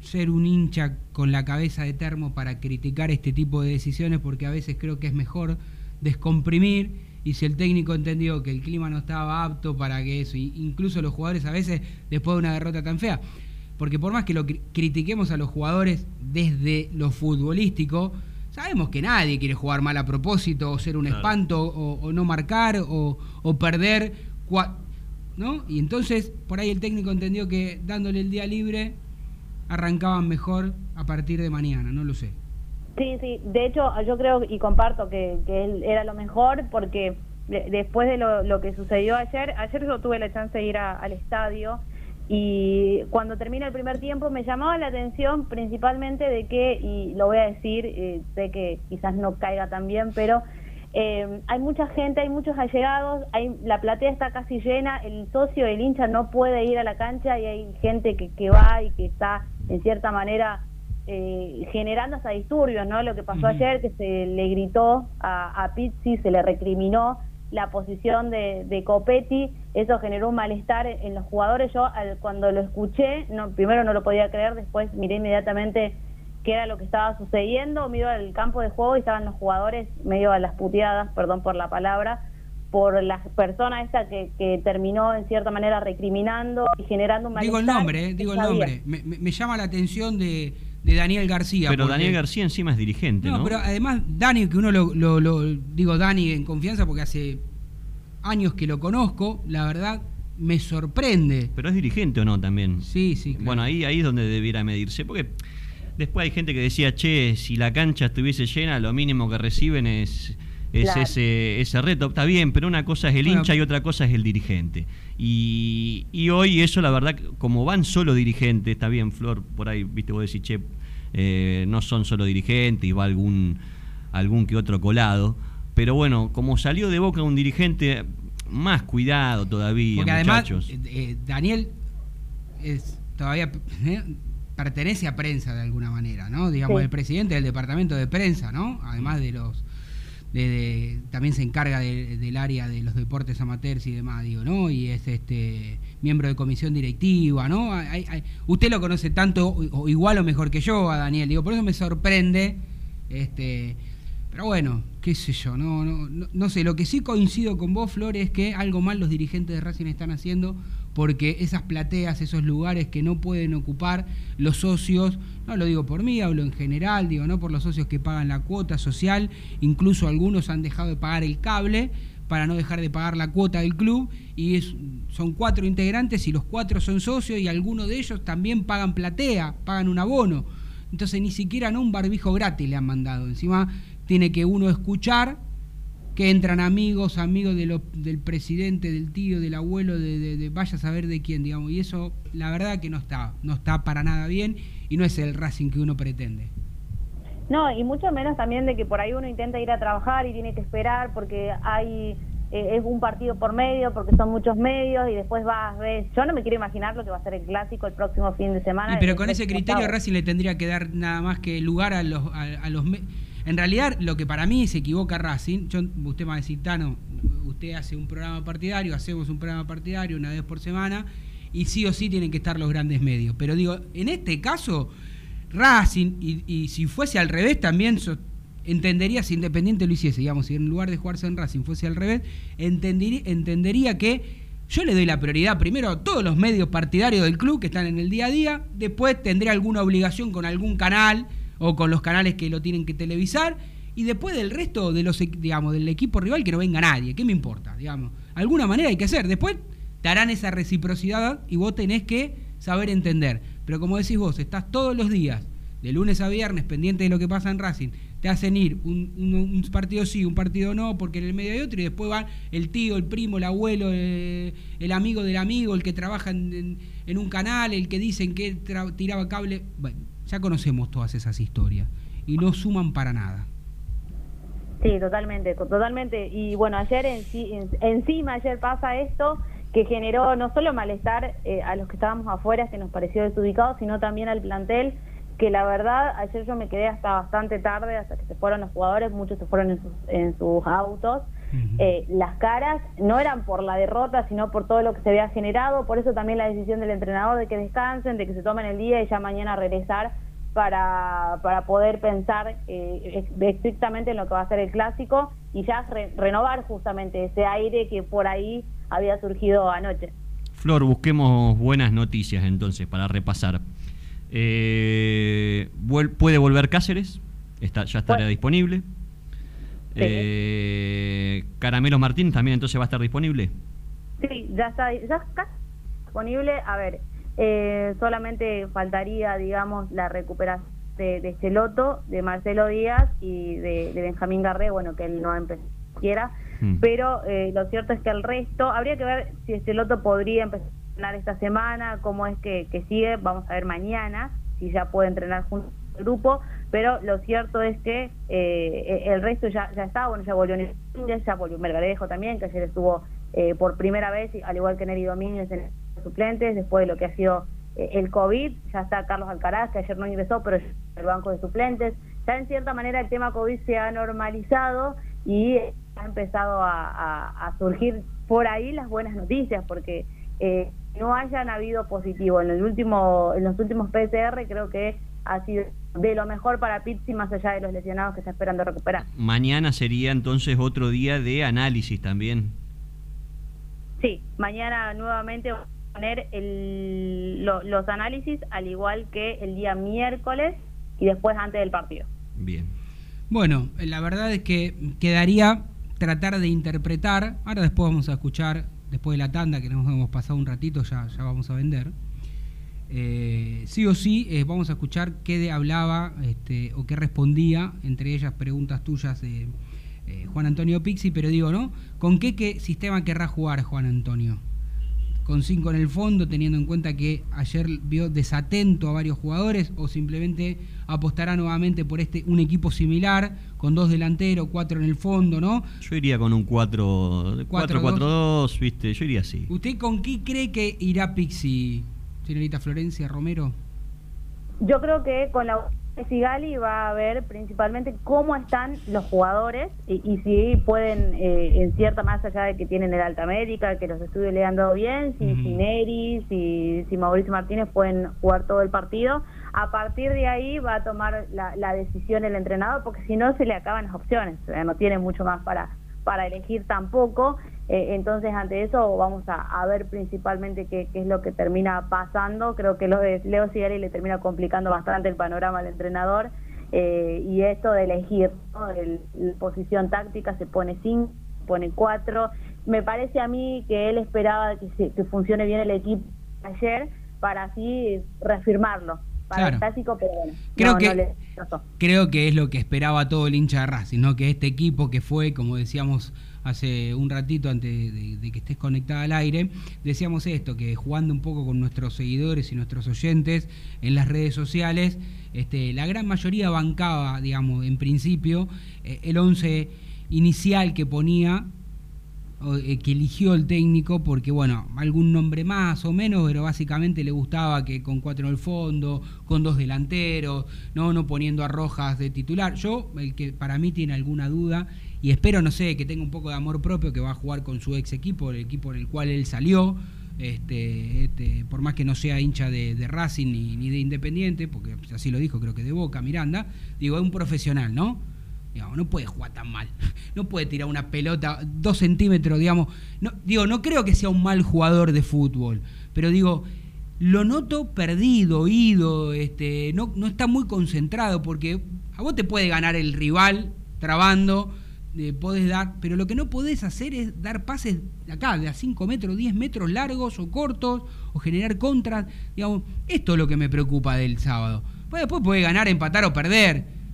ser un hincha con la cabeza de termo para criticar este tipo de decisiones porque a veces creo que es mejor descomprimir y si el técnico entendió que el clima no estaba apto para que eso, incluso los jugadores a veces después de una derrota tan fea, porque por más que lo critiquemos a los jugadores desde lo futbolístico, sabemos que nadie quiere jugar mal a propósito o ser un espanto o, no marcar o, o perder ¿no? Y entonces por ahí el técnico entendió que dándole el día libre arrancaban mejor a partir de mañana, no lo sé. Sí, sí, de hecho yo creo y comparto que, que él era lo mejor porque de- después de lo, que sucedió ayer, ayer yo tuve la chance de ir al estadio y cuando termina el primer tiempo me llamaba la atención principalmente de que, y lo voy a decir, eh, sé que quizás no caiga tan bien, pero eh, hay mucha gente, hay muchos allegados, hay, la platea está casi llena, el socio, el hincha no puede ir a la cancha y hay gente que, que va y que está en cierta manera eh, generando hasta disturbios, ¿no? Lo que pasó ayer, que se le gritó a, a Pizzi, se le recriminó la posición de, de Copetti, eso generó un malestar en los jugadores. Yo al- cuando lo escuché, no, primero no lo podía creer, después miré inmediatamente qué era lo que estaba sucediendo, miro al campo de juego y estaban los jugadores medio a las puteadas, perdón por la palabra, por la persona esta que, que terminó en cierta manera recriminando y generando un Digo malestar. el nombre, eh, digo el nombre. Me- me llama la atención de, de Daniel García. Pero porque- Daniel García encima es dirigente, ¿no? No, pero además Dani, que uno lo, lo- lo- digo Dani en confianza porque hace años que lo conozco, la verdad me sorprende. Pero es dirigente o no también. Sí, sí, claro. Bueno, ahí, ahí es donde debiera medirse. Porque después hay gente que decía, che, si la cancha estuviese llena, lo mínimo que reciben es, es Claro. ese, ese reto. Está bien, pero una cosa es el Bueno. hincha y otra cosa es el dirigente. Y, y hoy eso, la verdad, como van solo dirigentes, está bien, Flor, por ahí, viste, vos decís, che, eh, no son solo dirigentes y va algún, algún que otro colado. Pero bueno, como salió de boca un dirigente, más cuidado todavía, Porque muchachos. eh, eh, Daniel es todavía *laughs* eh, pertenece a prensa de alguna manera, ¿no? Digamos, Sí. el presidente del departamento de prensa, ¿no? Además de los también se encarga de- del área de los deportes amateurs y demás, digo, ¿no? Y es este miembro de comisión directiva, ¿no? Usted lo conoce tanto o, igual o mejor que yo a Daniel, digo, por eso me sorprende este pero bueno, qué sé yo, no, no, no, no sé, lo que sí coincido con vos, Flor, es que algo mal los dirigentes de Racing están haciendo porque esas plateas, esos lugares que no pueden ocupar los socios, no lo digo por mí, hablo en general, digo, no por los socios que pagan la cuota social, incluso algunos han dejado de pagar el cable para no dejar de pagar la cuota del club y son cuatro integrantes y los cuatro son socios y algunos de ellos también pagan platea, pagan un abono. Entonces ni siquiera no un barbijo gratis le han mandado. Encima tiene que uno escuchar que entran amigos, amigos de lo- del presidente, del tío, del abuelo, de, de- de vaya a saber de quién, digamos. Y eso, la verdad que no está, no está para nada bien y no es el Racing que uno pretende. No, y mucho menos también de que por ahí uno intenta ir a trabajar y tiene que esperar porque hay eh, es un partido por medio, porque son muchos medios y después vas, ves. Yo no me quiero imaginar lo que va a ser el clásico el próximo fin de semana. Y pero con ese criterio. Racing le tendría que dar nada más que lugar a los a, a los en realidad lo que para mí se equivoca Racing, yo, usted me decir, Tano, usted hace un programa partidario, hacemos un programa partidario una vez por semana y sí o sí tienen que estar los grandes medios. Pero digo, en este caso, Racing, y, y si fuese al revés también entendería si Independiente lo hiciese, digamos, si en lugar de jugarse en Racing fuese al revés, entendería, entendería que yo le doy la prioridad primero a todos los medios partidarios del club que están en el día a día, después tendré alguna obligación con algún canal o con los canales que lo tienen que televisar y después del resto de los equ- digamos del equipo rival que no venga nadie, ¿qué me importa? Digamos, alguna manera hay que hacer, después te harán esa reciprocidad y vos tenés que saber entender, pero como decís vos, estás todos los días de lunes a viernes pendiente de lo que pasa en Racing, te hacen ir un, un- partido sí, un partido no, porque en el medio hay otro, y después van el tío, el primo, el abuelo, eh, el amigo del amigo, el que trabaja en, en- en un canal, el que dicen que tiraba cable. Bueno, ya conocemos todas esas historias y no suman para nada. Sí, totalmente, totalmente. Y bueno, ayer en en- encima ayer pasa esto que generó no solo malestar eh, a los que estábamos afuera, que nos pareció desubicado, sino también al plantel, que la verdad ayer yo me quedé hasta bastante tarde, hasta que se fueron los jugadores, muchos se fueron en sus, en sus autos. Eh, las caras no eran por la derrota, sino por todo lo que se había generado, por eso también la decisión del entrenador de que descansen, de que se tomen el día y ya mañana regresar para, para poder pensar eh, estrictamente en lo que va a ser el clásico y ya re- renovar justamente ese aire que por ahí había surgido anoche. Flor, busquemos buenas noticias entonces para repasar. Eh, ¿Puede volver Cáceres? Está, ya estará Bueno. disponible. Sí. Eh, Caramelo Martín también entonces va a estar disponible. Sí, ya está, ya está disponible. A ver, eh, solamente faltaría, digamos, la recuperación de, de Celoto, de Marcelo Díaz y de, de Benjamín Garré, bueno, que él no empezó siquiera, Mm. pero eh, lo cierto es que el resto, habría que ver si Celoto podría empezar a entrenar esta semana, cómo es que, que sigue, vamos a ver mañana si ya puede entrenar junto al grupo, pero lo cierto es que eh, el resto ya, ya está, bueno, ya volvió Domínguez, ya volvió Mergarejo también, que ayer estuvo eh, por primera vez, al igual que Neri Domínguez en suplentes, después de lo que ha sido eh, el COVID, ya está Carlos Alcaraz, que ayer no ingresó, pero el banco de suplentes, ya en cierta manera el tema COVID se ha normalizado y ha empezado a, a- a surgir por ahí las buenas noticias, porque eh, no hayan habido positivo en el último en los últimos PCR creo que ha sido de lo mejor para Pizzi más allá de los lesionados que está esperando recuperar. Mañana sería entonces otro día de análisis también. Sí, mañana nuevamente poner el- lo- los análisis al igual que el día miércoles y después antes del partido. Bien. Bueno, la verdad es que quedaría tratar de interpretar. Ahora después vamos a escuchar, después de la tanda, que nos hemos pasado un ratito, ya, ya vamos a vender. Eh, sí o sí, eh, vamos a escuchar qué de- hablaba este, o qué respondía, entre ellas preguntas tuyas de eh, Juan Antonio Pixi, pero digo, ¿no? ¿Con qué, qué sistema querrá jugar Juan Antonio? Con cinco en el fondo, teniendo en cuenta que ayer vio desatento a varios jugadores, o simplemente apostará nuevamente por este un equipo similar, con dos delanteros, cuatro en el fondo, ¿no? Yo iría con un 4 Cuatro, 4-4-2, ¿viste? Yo iría así. ¿Usted con qué cree que irá Pixi, señorita Florencia Romero? Yo creo que con la Sigali va a ver principalmente cómo están los jugadores y, y si pueden, eh, en cierta más allá de que tienen el alta médica, que los estudios le han dado bien, si, Ujú. si Neri, si, si Mauricio Martínez pueden jugar todo el partido. A partir de ahí va a tomar la, la decisión el entrenador, porque si no se le acaban las opciones, o sea, no tiene mucho más para, para elegir tampoco. Eh, entonces, ante eso, vamos a, a ver principalmente qué, qué es lo que termina pasando. Creo que lo de Leo Sigali le termina complicando bastante el panorama al entrenador. eh, y esto de elegir, ¿no? El- la posición táctica se pone 5, pone 4. Me parece a mí que él esperaba que, se- que funcione bien el equipo ayer para así reafirmarlo para Claro. el clásico, pero bueno, Creo no, que- no le pasó. Creo que es lo que esperaba todo el hincha de Racing, ¿no? Que este equipo que fue, como decíamos hace un ratito antes de, que estés conectada al aire, decíamos esto, que jugando un poco con nuestros seguidores y nuestros oyentes en las redes sociales, este, la gran mayoría bancaba, digamos, en principio, eh, el 11 inicial que ponía eh, que eligió el técnico porque, bueno, algún nombre más o menos, pero básicamente le gustaba que con cuatro en el fondo, con dos delanteros, no, no poniendo a Rojas de titular. Yo, el que para mí tiene alguna duda, y espero, no sé, que tenga un poco de amor propio, que va a jugar con su ex equipo, el equipo en el cual él salió, este, este, por más que no sea hincha de, Racing ni, de Independiente, porque así lo dijo, creo que de Boca, Miranda, digo, es un profesional, ¿no? Digamos, no puede jugar tan mal. *laughs* No puede tirar una pelota dos centímetros, digamos. Digo, no creo que sea un mal jugador de fútbol, pero digo, lo noto perdido, ido, este, no, no está muy concentrado, porque a vos te puede ganar el rival trabando, eh, podés dar, pero lo que no podés hacer es dar pases acá, de a 5 metros, 10 metros largos o cortos, o generar contras. Digamos, esto es lo que me preocupa del sábado. Pues después puede ganar, empatar o perder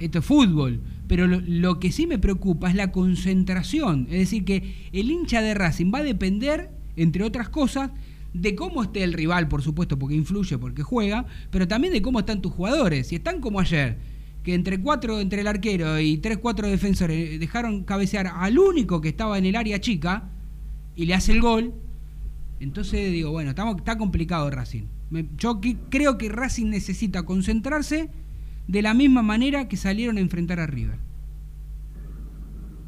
esto es fútbol. Pero lo, lo que sí me preocupa es la concentración. Es decir, que el hincha de Racing va a depender, entre otras cosas, de cómo esté el rival, por supuesto, porque influye, porque juega, pero también de cómo están tus jugadores. Si están como ayer, que entre cuatro, entre el arquero y tres, cuatro defensores dejaron cabecear al único que estaba en el área chica y le hace el gol, entonces digo, bueno, estamos, está complicado Racing. Me- yo que- creo que Racing necesita concentrarse de la misma manera que salieron a enfrentar a River.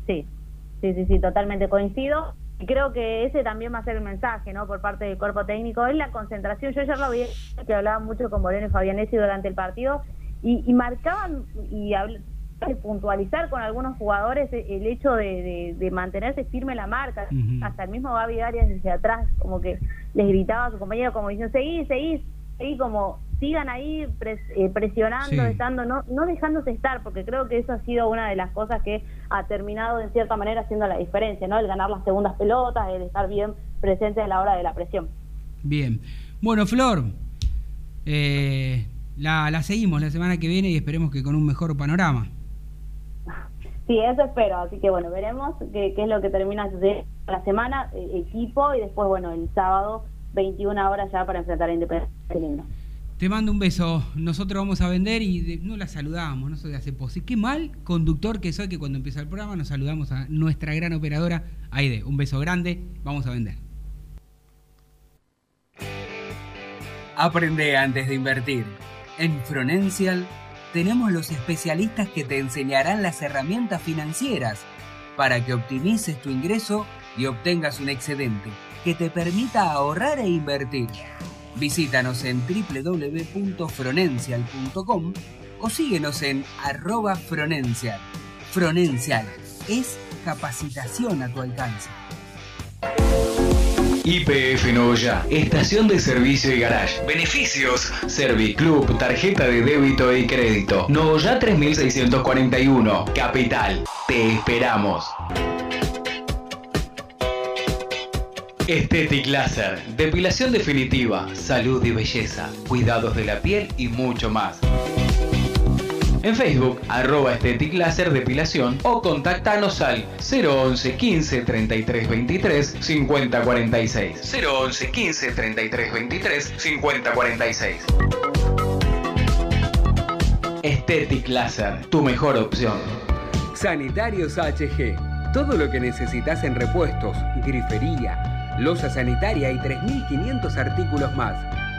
Sí, sí, sí, sí, totalmente coincido. Y creo que ese también va a ser el mensaje, ¿no? Por parte del cuerpo técnico, es la concentración. Yo ayer lo vi, que hablaba mucho con Moreno y Fabianesi durante el partido, y, y marcaban y de puntualizar con algunos jugadores e- el hecho de, de- de mantenerse firme la marca. Hasta el mismo Gaby Arias desde atrás, como que les gritaba a su compañero como diciendo, seguí, seguí, seguí, como sigan ahí pres- eh, presionando, Sí. estando, no, no dejándose estar, porque creo que eso ha sido una de las cosas que ha terminado en cierta manera haciendo la diferencia, ¿no? El ganar las segundas pelotas, el estar bien presente a la hora de la presión. Bien. Bueno, Flor, eh, la, la seguimos la semana que viene y esperemos que con un mejor panorama. Sí, eso espero, así que bueno, veremos qué, qué es lo que termina sucediendo la semana, eh, equipo, y después, bueno, el sábado, 21 horas ya para enfrentar a Independiente. Lindo. Te mando un beso. Nosotros vamos a vender y de- no la saludamos, no soy de hace pos. Qué mal conductor que soy que cuando empieza el programa nos saludamos a nuestra gran operadora Aide. Un beso grande, vamos a vender. Aprende antes de invertir. En Fronencial tenemos los especialistas que te enseñarán las herramientas financieras para que optimices tu ingreso y obtengas un excedente que te permita ahorrar e invertir. Visítanos en www.fronencial.com o síguenos en arroba Fronencial. Fronencial es capacitación a tu alcance. IPF Novoya, estación de servicio y garage. Beneficios: Serviclub, tarjeta de débito y crédito. Novoya 3641, Capital. Te esperamos. Estetic Laser, depilación definitiva, salud y belleza, cuidados de la piel y mucho más. En Facebook, arroba Estetic Láser Depilación o contactanos al 011 15 33 23 50 46. 011 15 33 23 50 46. Estetic Láser, tu mejor opción. Sanitarios HG. Todo lo que necesitas en repuestos, grifería, losa sanitaria y 3.500 artículos más.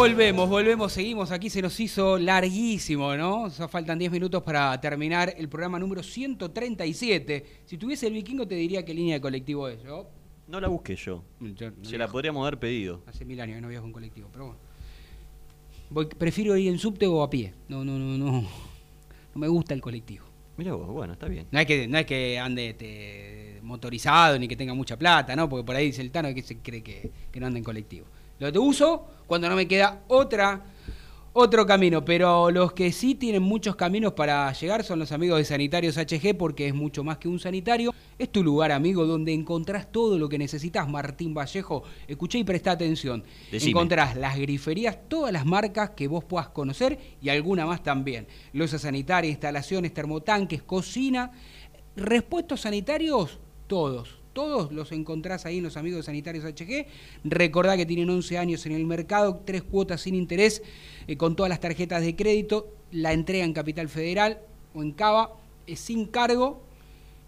Volvemos, volvemos, seguimos. Aquí se nos hizo larguísimo, ¿no? O sea, faltan 10 minutos para terminar el programa número 137. Si tuviese el vikingo te diría qué línea de colectivo es. Yo, No la busqué yo. yo no Se la podríamos haber pedido. Hace mil años que no viajo en colectivo, pero bueno. Voy- prefiero ir en subte o a pie. No, no, no, no. No me gusta el colectivo. Mira vos, bueno, está bien. No es que, no es que ande este, motorizado ni que tenga mucha plata, ¿no? Porque por ahí dice el Tano que se cree que, que no anda en colectivo. Lo te uso cuando no me queda otra, otro camino. Pero los que sí tienen muchos caminos para llegar son los amigos de Sanitarios HG, porque es mucho más que un sanitario. Es tu lugar, amigo, donde encontrás todo lo que necesitas, Martín Vallejo. Escuché y presta atención. Decime. Encontrás las griferías, todas las marcas que vos puedas conocer y alguna más también. Losa sanitaria, instalaciones, termotanques, cocina, repuestos sanitarios, todos. Todos los encontrás ahí en los amigos Sanitarios HG. Recordá que tienen 11 años en el mercado, tres cuotas sin interés, eh, con todas las tarjetas de crédito. La entrega en Capital Federal o en Cava sin cargo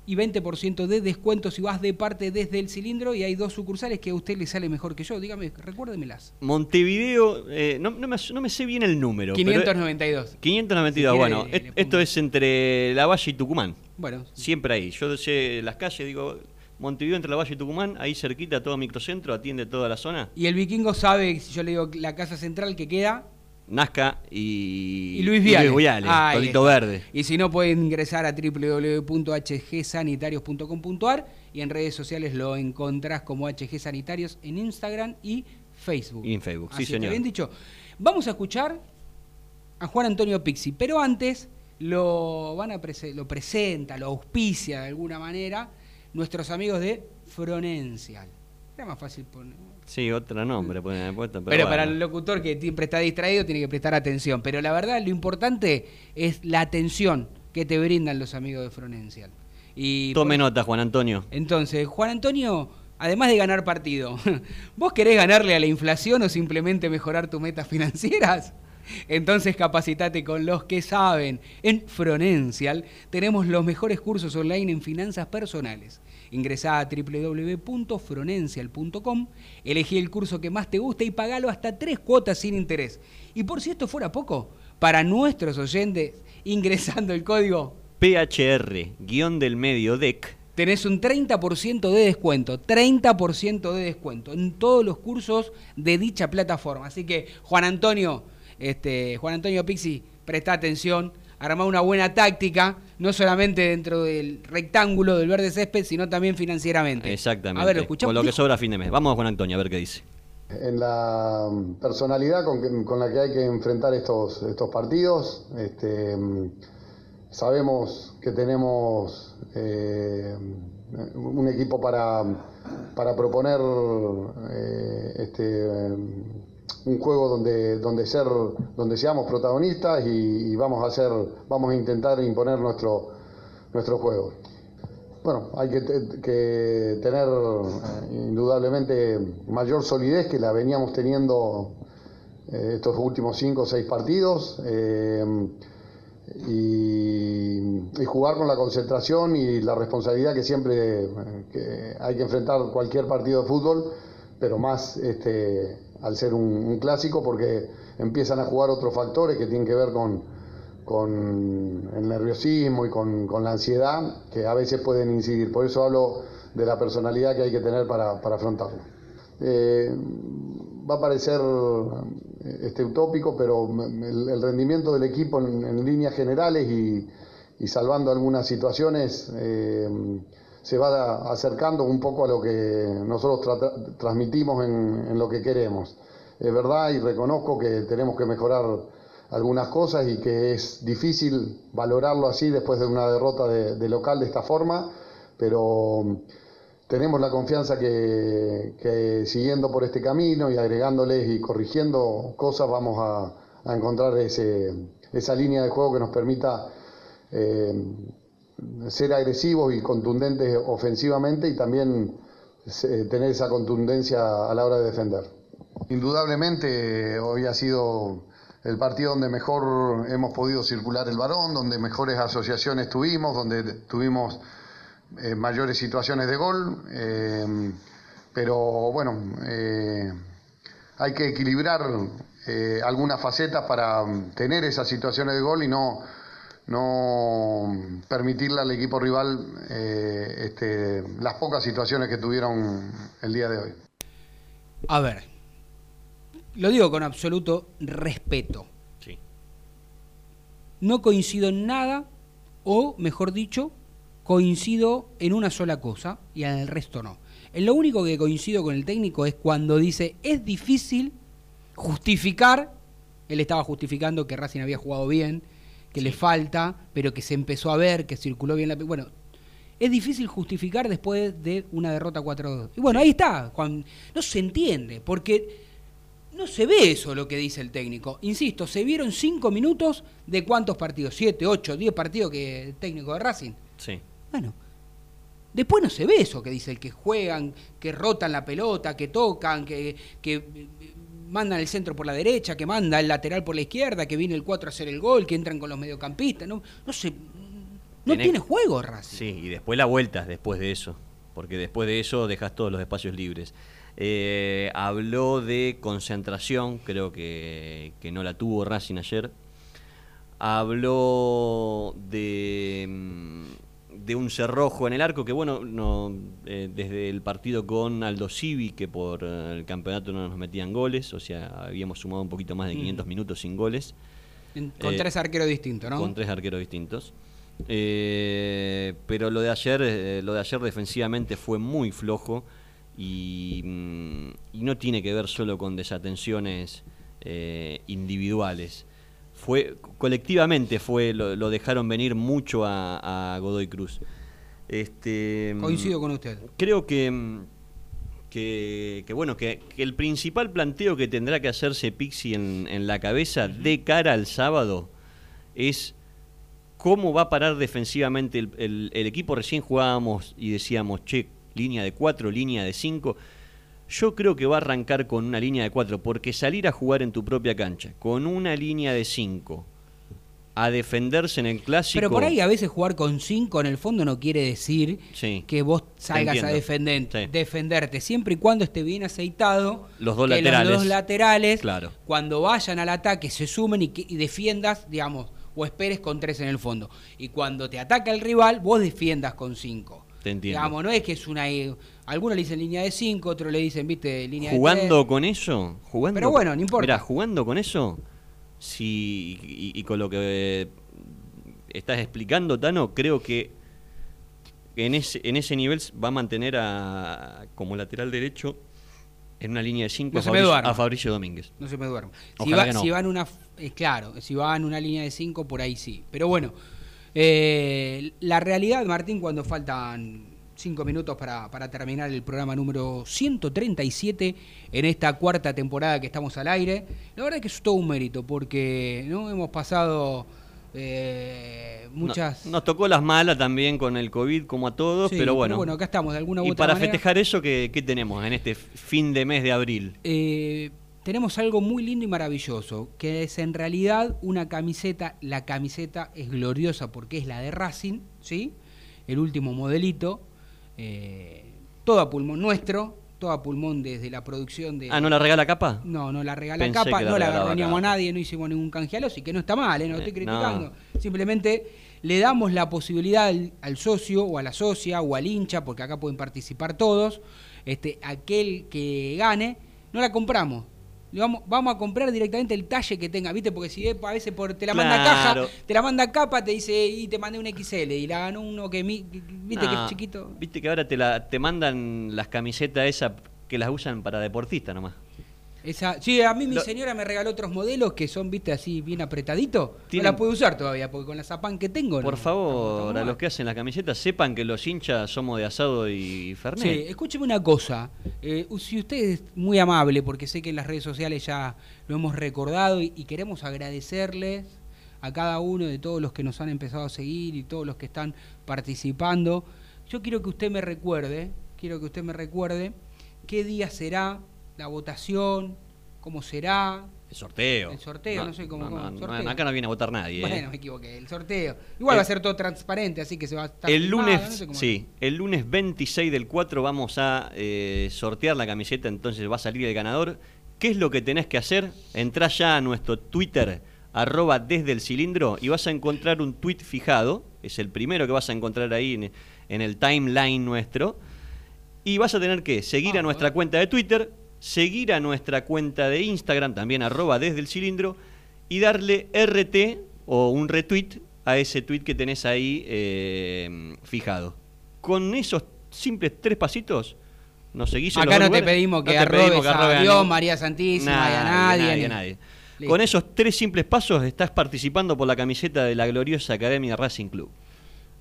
y 20% de descuento si vas de parte desde el cilindro. Y hay dos sucursales que a usted le sale mejor que yo. Dígame, recuérdemelas. Montevideo, eh, no, no me, no me sé bien el número. pero- 592. 592, Si bueno, le- le esto es entre La Valle y Tucumán. Bueno, Siempre ahí. Yo sé las calles, digo, Montevideo entre La Valle y Tucumán, ahí cerquita, todo microcentro, atiende toda la zona. y el vikingo sabe, si yo le digo la casa central que queda, Nazca y, Y Luis Viale. Viale, Ahí Tolito está. Verde. Y si no, pueden ingresar a www.hgsanitarios.com.ar y en redes sociales lo encontrás como HG Sanitarios en Instagram y Facebook. Y en Facebook, sí, Así está señor. bien dicho. Vamos a escuchar a Juan Antonio Pixi, pero antes lo van a prese- lo presenta, lo auspicia de alguna manera nuestros amigos de Fronencial. Era más fácil poner. Sí, otro nombre pueden haber puesto, pero, Pero, bueno. para el locutor que siempre está distraído tiene que prestar atención. Pero la verdad, lo importante es la atención que te brindan los amigos de Fronencial. Y Tome por- nota, Juan Antonio. Entonces, Juan Antonio, además de ganar partido, *laughs* ¿vos querés ganarle a la inflación o simplemente mejorar tus metas financieras? Entonces capacitate con los que saben. En Fronencial tenemos los mejores cursos online en finanzas personales. Ingresá a www.fronencial.com, elegí el curso que más te guste y pagalo hasta tres cuotas sin interés. Y por si esto fuera poco, para nuestros oyentes, ingresando el código PHR, guion del medio DEC, tenés un 30% de descuento, 30% de descuento en todos los cursos de dicha plataforma. Así que, Juan Antonio, este, Juan Antonio Pixi, presta atención, armá una buena táctica, no solamente dentro del rectángulo del verde césped, sino también financieramente. exactamente, A ver, lo escuchamos. con lo que sobra a fin de mes. Vamos con Antonio a ver qué dice. en la personalidad con, que- con la que hay que enfrentar estos, estos partidos. Este, mm, sabemos que tenemos eh, un equipo para, para proponer eh, este, un juego donde, donde, ser, donde seamos protagonistas y, vamos, a hacer, vamos a intentar imponer nuestro, nuestro juego. Bueno, hay que, te- que tener eh, indudablemente mayor solidez que la veníamos teniendo eh, estos últimos cinco o seis partidos eh, y, jugar con la concentración y la responsabilidad que siempre hay que enfrentar cualquier partido de fútbol, pero más este, al ser un, clásico porque empiezan a jugar otros factores que tienen que ver con, con el nerviosismo y con, con la ansiedad que a veces pueden incidir. Por eso hablo de la personalidad que hay que tener para, para afrontarlo. Eh, va a parecer eh, este, utópico, pero el, el rendimiento del equipo en, en líneas generales y, y salvando algunas situaciones eh, se va acercando un poco a lo que nosotros transmitimos en, lo que queremos. Es verdad y reconozco que tenemos que mejorar algunas cosas y que es difícil valorarlo así después de una derrota de, local de esta forma, pero tenemos la confianza que, que siguiendo por este camino y agregándoles y corrigiendo cosas vamos a, encontrar esa línea de juego que nos permita eh, ser agresivos y contundentes ofensivamente y también eh, tener esa contundencia a la hora de defender. Indudablemente hoy ha sido el partido donde mejor hemos podido circular el balón, donde mejores asociaciones tuvimos, donde tuvimos eh, mayores situaciones de gol, eh, pero bueno, hay que equilibrar algunas facetas para tener esas situaciones de gol y no, no permitirle al equipo rival eh, este, las pocas situaciones que tuvieron el día de hoy. A ver, lo digo con absoluto respeto. Sí. No coincido en nada, o mejor dicho, coincido en una sola cosa y en el resto no. En lo único que coincido con el técnico es cuando dice es difícil justificar, él estaba justificando que Racing había jugado bien, que le falta, pero que se empezó a ver, que circuló bien la... Bueno, es difícil justificar después de una derrota 4-2. Y bueno, ahí está, cuando, no se entiende, porque no se ve eso lo que dice el técnico. Insisto, se vieron cinco minutos de cuántos partidos, siete, ocho, diez partidos que el técnico de Racing. Sí. Bueno, después no se ve eso que dice el que juegan, que rotan la pelota, que tocan, que, que mandan el centro por la derecha, que manda el lateral por la izquierda, que viene el 4 a hacer el gol, que entran con los mediocampistas. No, no se, no Tenés- tiene juego Racing. Sí, y después la vuelta, después de eso. Porque después de eso dejas todos los espacios libres. Eh, habló de concentración, creo que, que no la tuvo Racing ayer. Habló de, mm, de un cerrojo en el arco, que bueno, no, eh, desde el partido con Aldo Civi, que por eh, el campeonato no nos metían goles, o sea, habíamos sumado un poquito más de Mm. 500 minutos sin goles. Con Eh, tres arqueros distintos, ¿no? Con tres arqueros distintos. Pero lo de ayer, lo de ayer defensivamente fue muy flojo y, mm, y no tiene que ver solo con desatenciones individuales. Fue colectivamente fue lo, lo dejaron venir mucho a, a Godoy Cruz. Este, Coincido con usted. Creo que, que, que bueno, que, que el principal planteo que tendrá que hacerse Pixi en, en la cabeza de cara al sábado es cómo va a parar defensivamente el, el- el equipo. Recién jugábamos y decíamos, che, línea de cuatro, línea de cinco. Yo creo que va a arrancar con una línea de 4, porque salir a jugar en tu propia cancha, con una línea de 5, a defenderse en el clásico. Pero por ahí a veces jugar con 5 en el fondo no quiere decir Sí. que vos salgas a defender, Sí. defenderte, siempre y cuando esté bien aceitado. Los dos que laterales. Los dos laterales, Claro. cuando vayan al ataque, se sumen y, que, y defiendas, digamos, o esperes con 3 en el fondo. Y cuando te ataca el rival, vos defiendas con 5. Te entiendo. Digamos, no es que es una. Algunos le dicen línea de 5, otros le dicen, viste, línea jugando de con eso, jugando. Pero bueno, no importa. Mira, jugando con eso, si y, y con lo que eh, estás explicando, Tano, creo que en ese en ese nivel va a mantener a como lateral derecho en una línea de 5 No a, a Fabricio Domínguez. No se me duerma. Si va, no. si una. eh, claro, si va en una línea de 5, por ahí sí. Pero bueno, eh, la realidad, Martín, cuando faltan 5 minutos para, para terminar el programa número 137 en esta cuarta temporada que estamos al aire, la verdad es que es todo un mérito porque no hemos pasado eh, muchas. No- nos tocó las malas también con el COVID, como a todos, Sí, pero bueno. acá estamos, de alguna u y otra para manera. festejar eso, ¿qué, qué tenemos en este fin de mes de abril? eh, tenemos algo muy lindo y maravilloso, que es en realidad una camiseta, la camiseta es gloriosa porque es la de Racing, ¿sí? El último modelito, eh, todo a pulmón nuestro, todo a pulmón desde la producción de... Ah, ¿no la regala capa? No, no la regala Pensé capa, la no la regañamos a nadie, no hicimos ningún canjealo, así que no está mal, ¿eh? no Eh, estoy no. criticando. Simplemente le damos la posibilidad al, al socio o a la socia o al hincha, porque acá pueden participar todos, este, aquel que gane, no la compramos. Vamos, vamos a comprar directamente el talle que tenga, ¿viste? Porque si a veces por, te la manda caja, te la manda capa, te dice, y te mandé un XL, y la ganó uno que, mi- que- viste que es chiquito. Viste que ahora te, la, te mandan las camisetas esas que las usan para deportistas nomás. Esa, sí, a mí mi Lo- señora me regaló otros modelos que son, viste, así bien apretaditos. No la puedo usar todavía, porque con la zapán que tengo. Por no- favor, a los que hacen las camisetas sepan que los hinchas somos de asado y fernet. Sí, escúcheme una cosa. Eh, si usted es muy amable, porque sé que en las redes sociales ya lo hemos recordado y, y queremos agradecerles a cada uno de todos los que nos han empezado a seguir y todos los que están participando. Yo quiero que usted me recuerde, quiero que usted me recuerde qué día será la votación, cómo será. El sorteo. El sorteo, no sé cómo- no, acá no viene a votar nadie. ¿eh? Bueno, me equivoqué, el sorteo. Igual El- va a ser todo transparente, así que se va a estar El filmado, lunes, sé sí, el lunes 26 del 4 vamos a eh, sortear la camiseta, entonces va a salir el ganador. ¿Qué es lo que tenés que hacer? Entrá ya a nuestro Twitter, arroba desde el cilindro, y vas a encontrar un tweet fijado, es el primero que vas a encontrar ahí en, en el timeline nuestro, y vas a tener que seguir a nuestra bueno. cuenta de Twitter, seguir a nuestra cuenta de Instagram, también arroba desde el cilindro, y darle RT o un retweet a ese tweet que tenés ahí eh, fijado. Con esos simples tres pasitos, nos seguís en Acá los no te pedimos no que te arrobes pedimos que a arrobes Dios, ningún- María Santísima, y a nadie, nadie, ni- nadie. Listo. Con esos tres simples pasos estás participando por la camiseta de la gloriosa Academia Racing Club.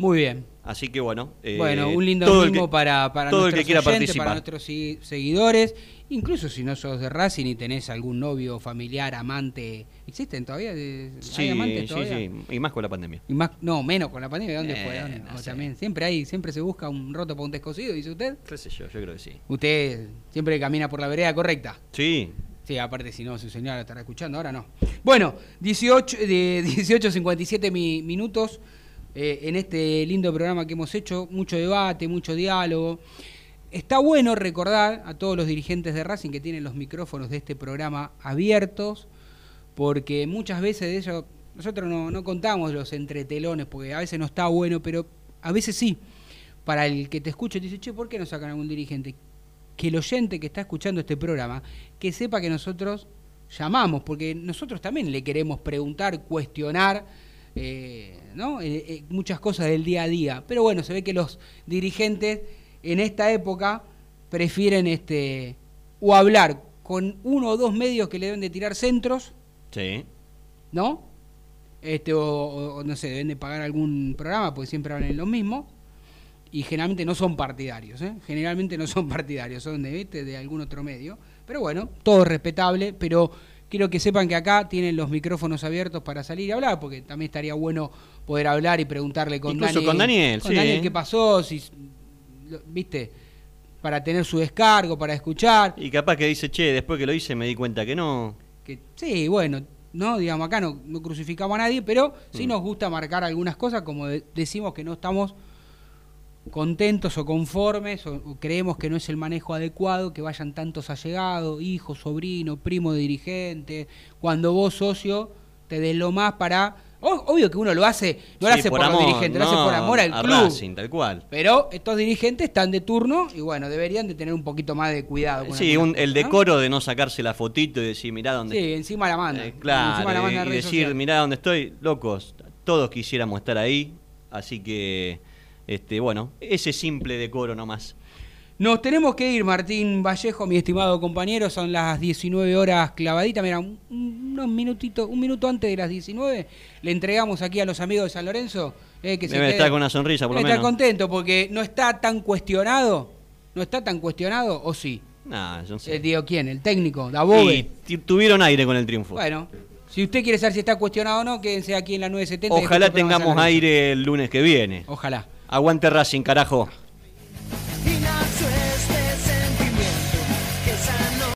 Muy bien. Así que bueno. eh, Bueno, un lindo todo el que- para, para todo el nuestros que quiera oyentes, participar. para nuestros seguidores. Incluso si no sos de Racing y tenés algún novio, familiar, amante. ¿Existen todavía? ¿Hay Sí, amantes sí, todavía? sí, y más con la pandemia. Y más, no, menos con la pandemia. ¿Dónde Eh, fue? ¿Dónde? no O también, siempre hay, siempre se busca un roto para un descosido, dice usted. ¿Qué sé yo? Yo creo que sí. Usted siempre camina por la vereda correcta. Sí. Sí, aparte si no, su señora lo estará escuchando, ahora no. Bueno, 18, de 18.57 mi- minutos eh, en este lindo programa que hemos hecho, mucho debate, mucho diálogo. Está bueno recordar a todos los dirigentes de Racing que tienen los micrófonos de este programa abiertos, porque muchas veces de ellos, nosotros no, no contamos los entretelones, porque a veces no está bueno, pero a veces sí. Para el que te escuche, te dice, che, ¿por qué no sacan algún dirigente? que el oyente que está escuchando este programa, que sepa que nosotros llamamos, porque nosotros también le queremos preguntar, cuestionar, eh, ¿no? Eh, eh, muchas cosas del día a día. Pero bueno, se ve que los dirigentes en esta época prefieren este o hablar con uno o dos medios que le deben de tirar centros, Sí. ¿no? Este, o, no sé, deben de pagar algún programa, porque siempre hablan lo mismo. Y generalmente no son partidarios, ¿eh? Generalmente no son *laughs* partidarios, son de, ¿viste? de algún otro medio. Pero bueno, todo respetable, pero quiero que sepan que acá tienen los micrófonos abiertos para salir y hablar, porque también estaría bueno poder hablar y preguntarle con Incluso Daniel. con Daniel, con sí. Daniel qué pasó, si, lo- ¿viste? para tener su descargo, para escuchar. Y capaz que dice, che, después que lo hice me di cuenta que no. Que, sí, bueno, no, digamos, acá no, no crucificamos a nadie, pero sí Mm. nos gusta marcar algunas cosas, como de- decimos que no estamos contentos o conformes, o, o creemos que no es el manejo adecuado, que vayan tantos allegados, hijos, sobrino, primo de dirigente, cuando vos, socio, te des lo más para... obvio que uno lo hace, no lo hace por, los amor, dirigentes, lo hace por amor al a club. Racing, tal cual. Pero estos dirigentes están de turno y bueno, deberían de tener un poquito más de cuidado. con Sí, un- el decoro de no sacarse la fotito y decir, mirá dónde Sí, encima la manda. Eh, claro, encima la manda y redes decir, mirá dónde estoy, locos, todos quisiéramos estar ahí, así que, este, bueno, ese simple decoro nomás. Nos tenemos que ir, Martín Vallejo, mi estimado compañero. Son las 19 horas clavaditas. Mira, un, un- unos minutitos, un minuto antes de las 19, le entregamos aquí a los amigos de San Lorenzo. eh, que se Debe queden- estar con una sonrisa, por lo Debe estar menos. contento porque no está tan cuestionado. ¿No está tan cuestionado o sí? Nah, yo no sé. Eh, digo, ¿quién? ¿El técnico? Y ¿Dabove? t- tuvieron aire con el triunfo. Bueno, si usted quiere saber si está cuestionado o no, quédense aquí en la 970. y Ojalá tengamos aire el lunes que viene. Ojalá. Aguante Racing, carajo.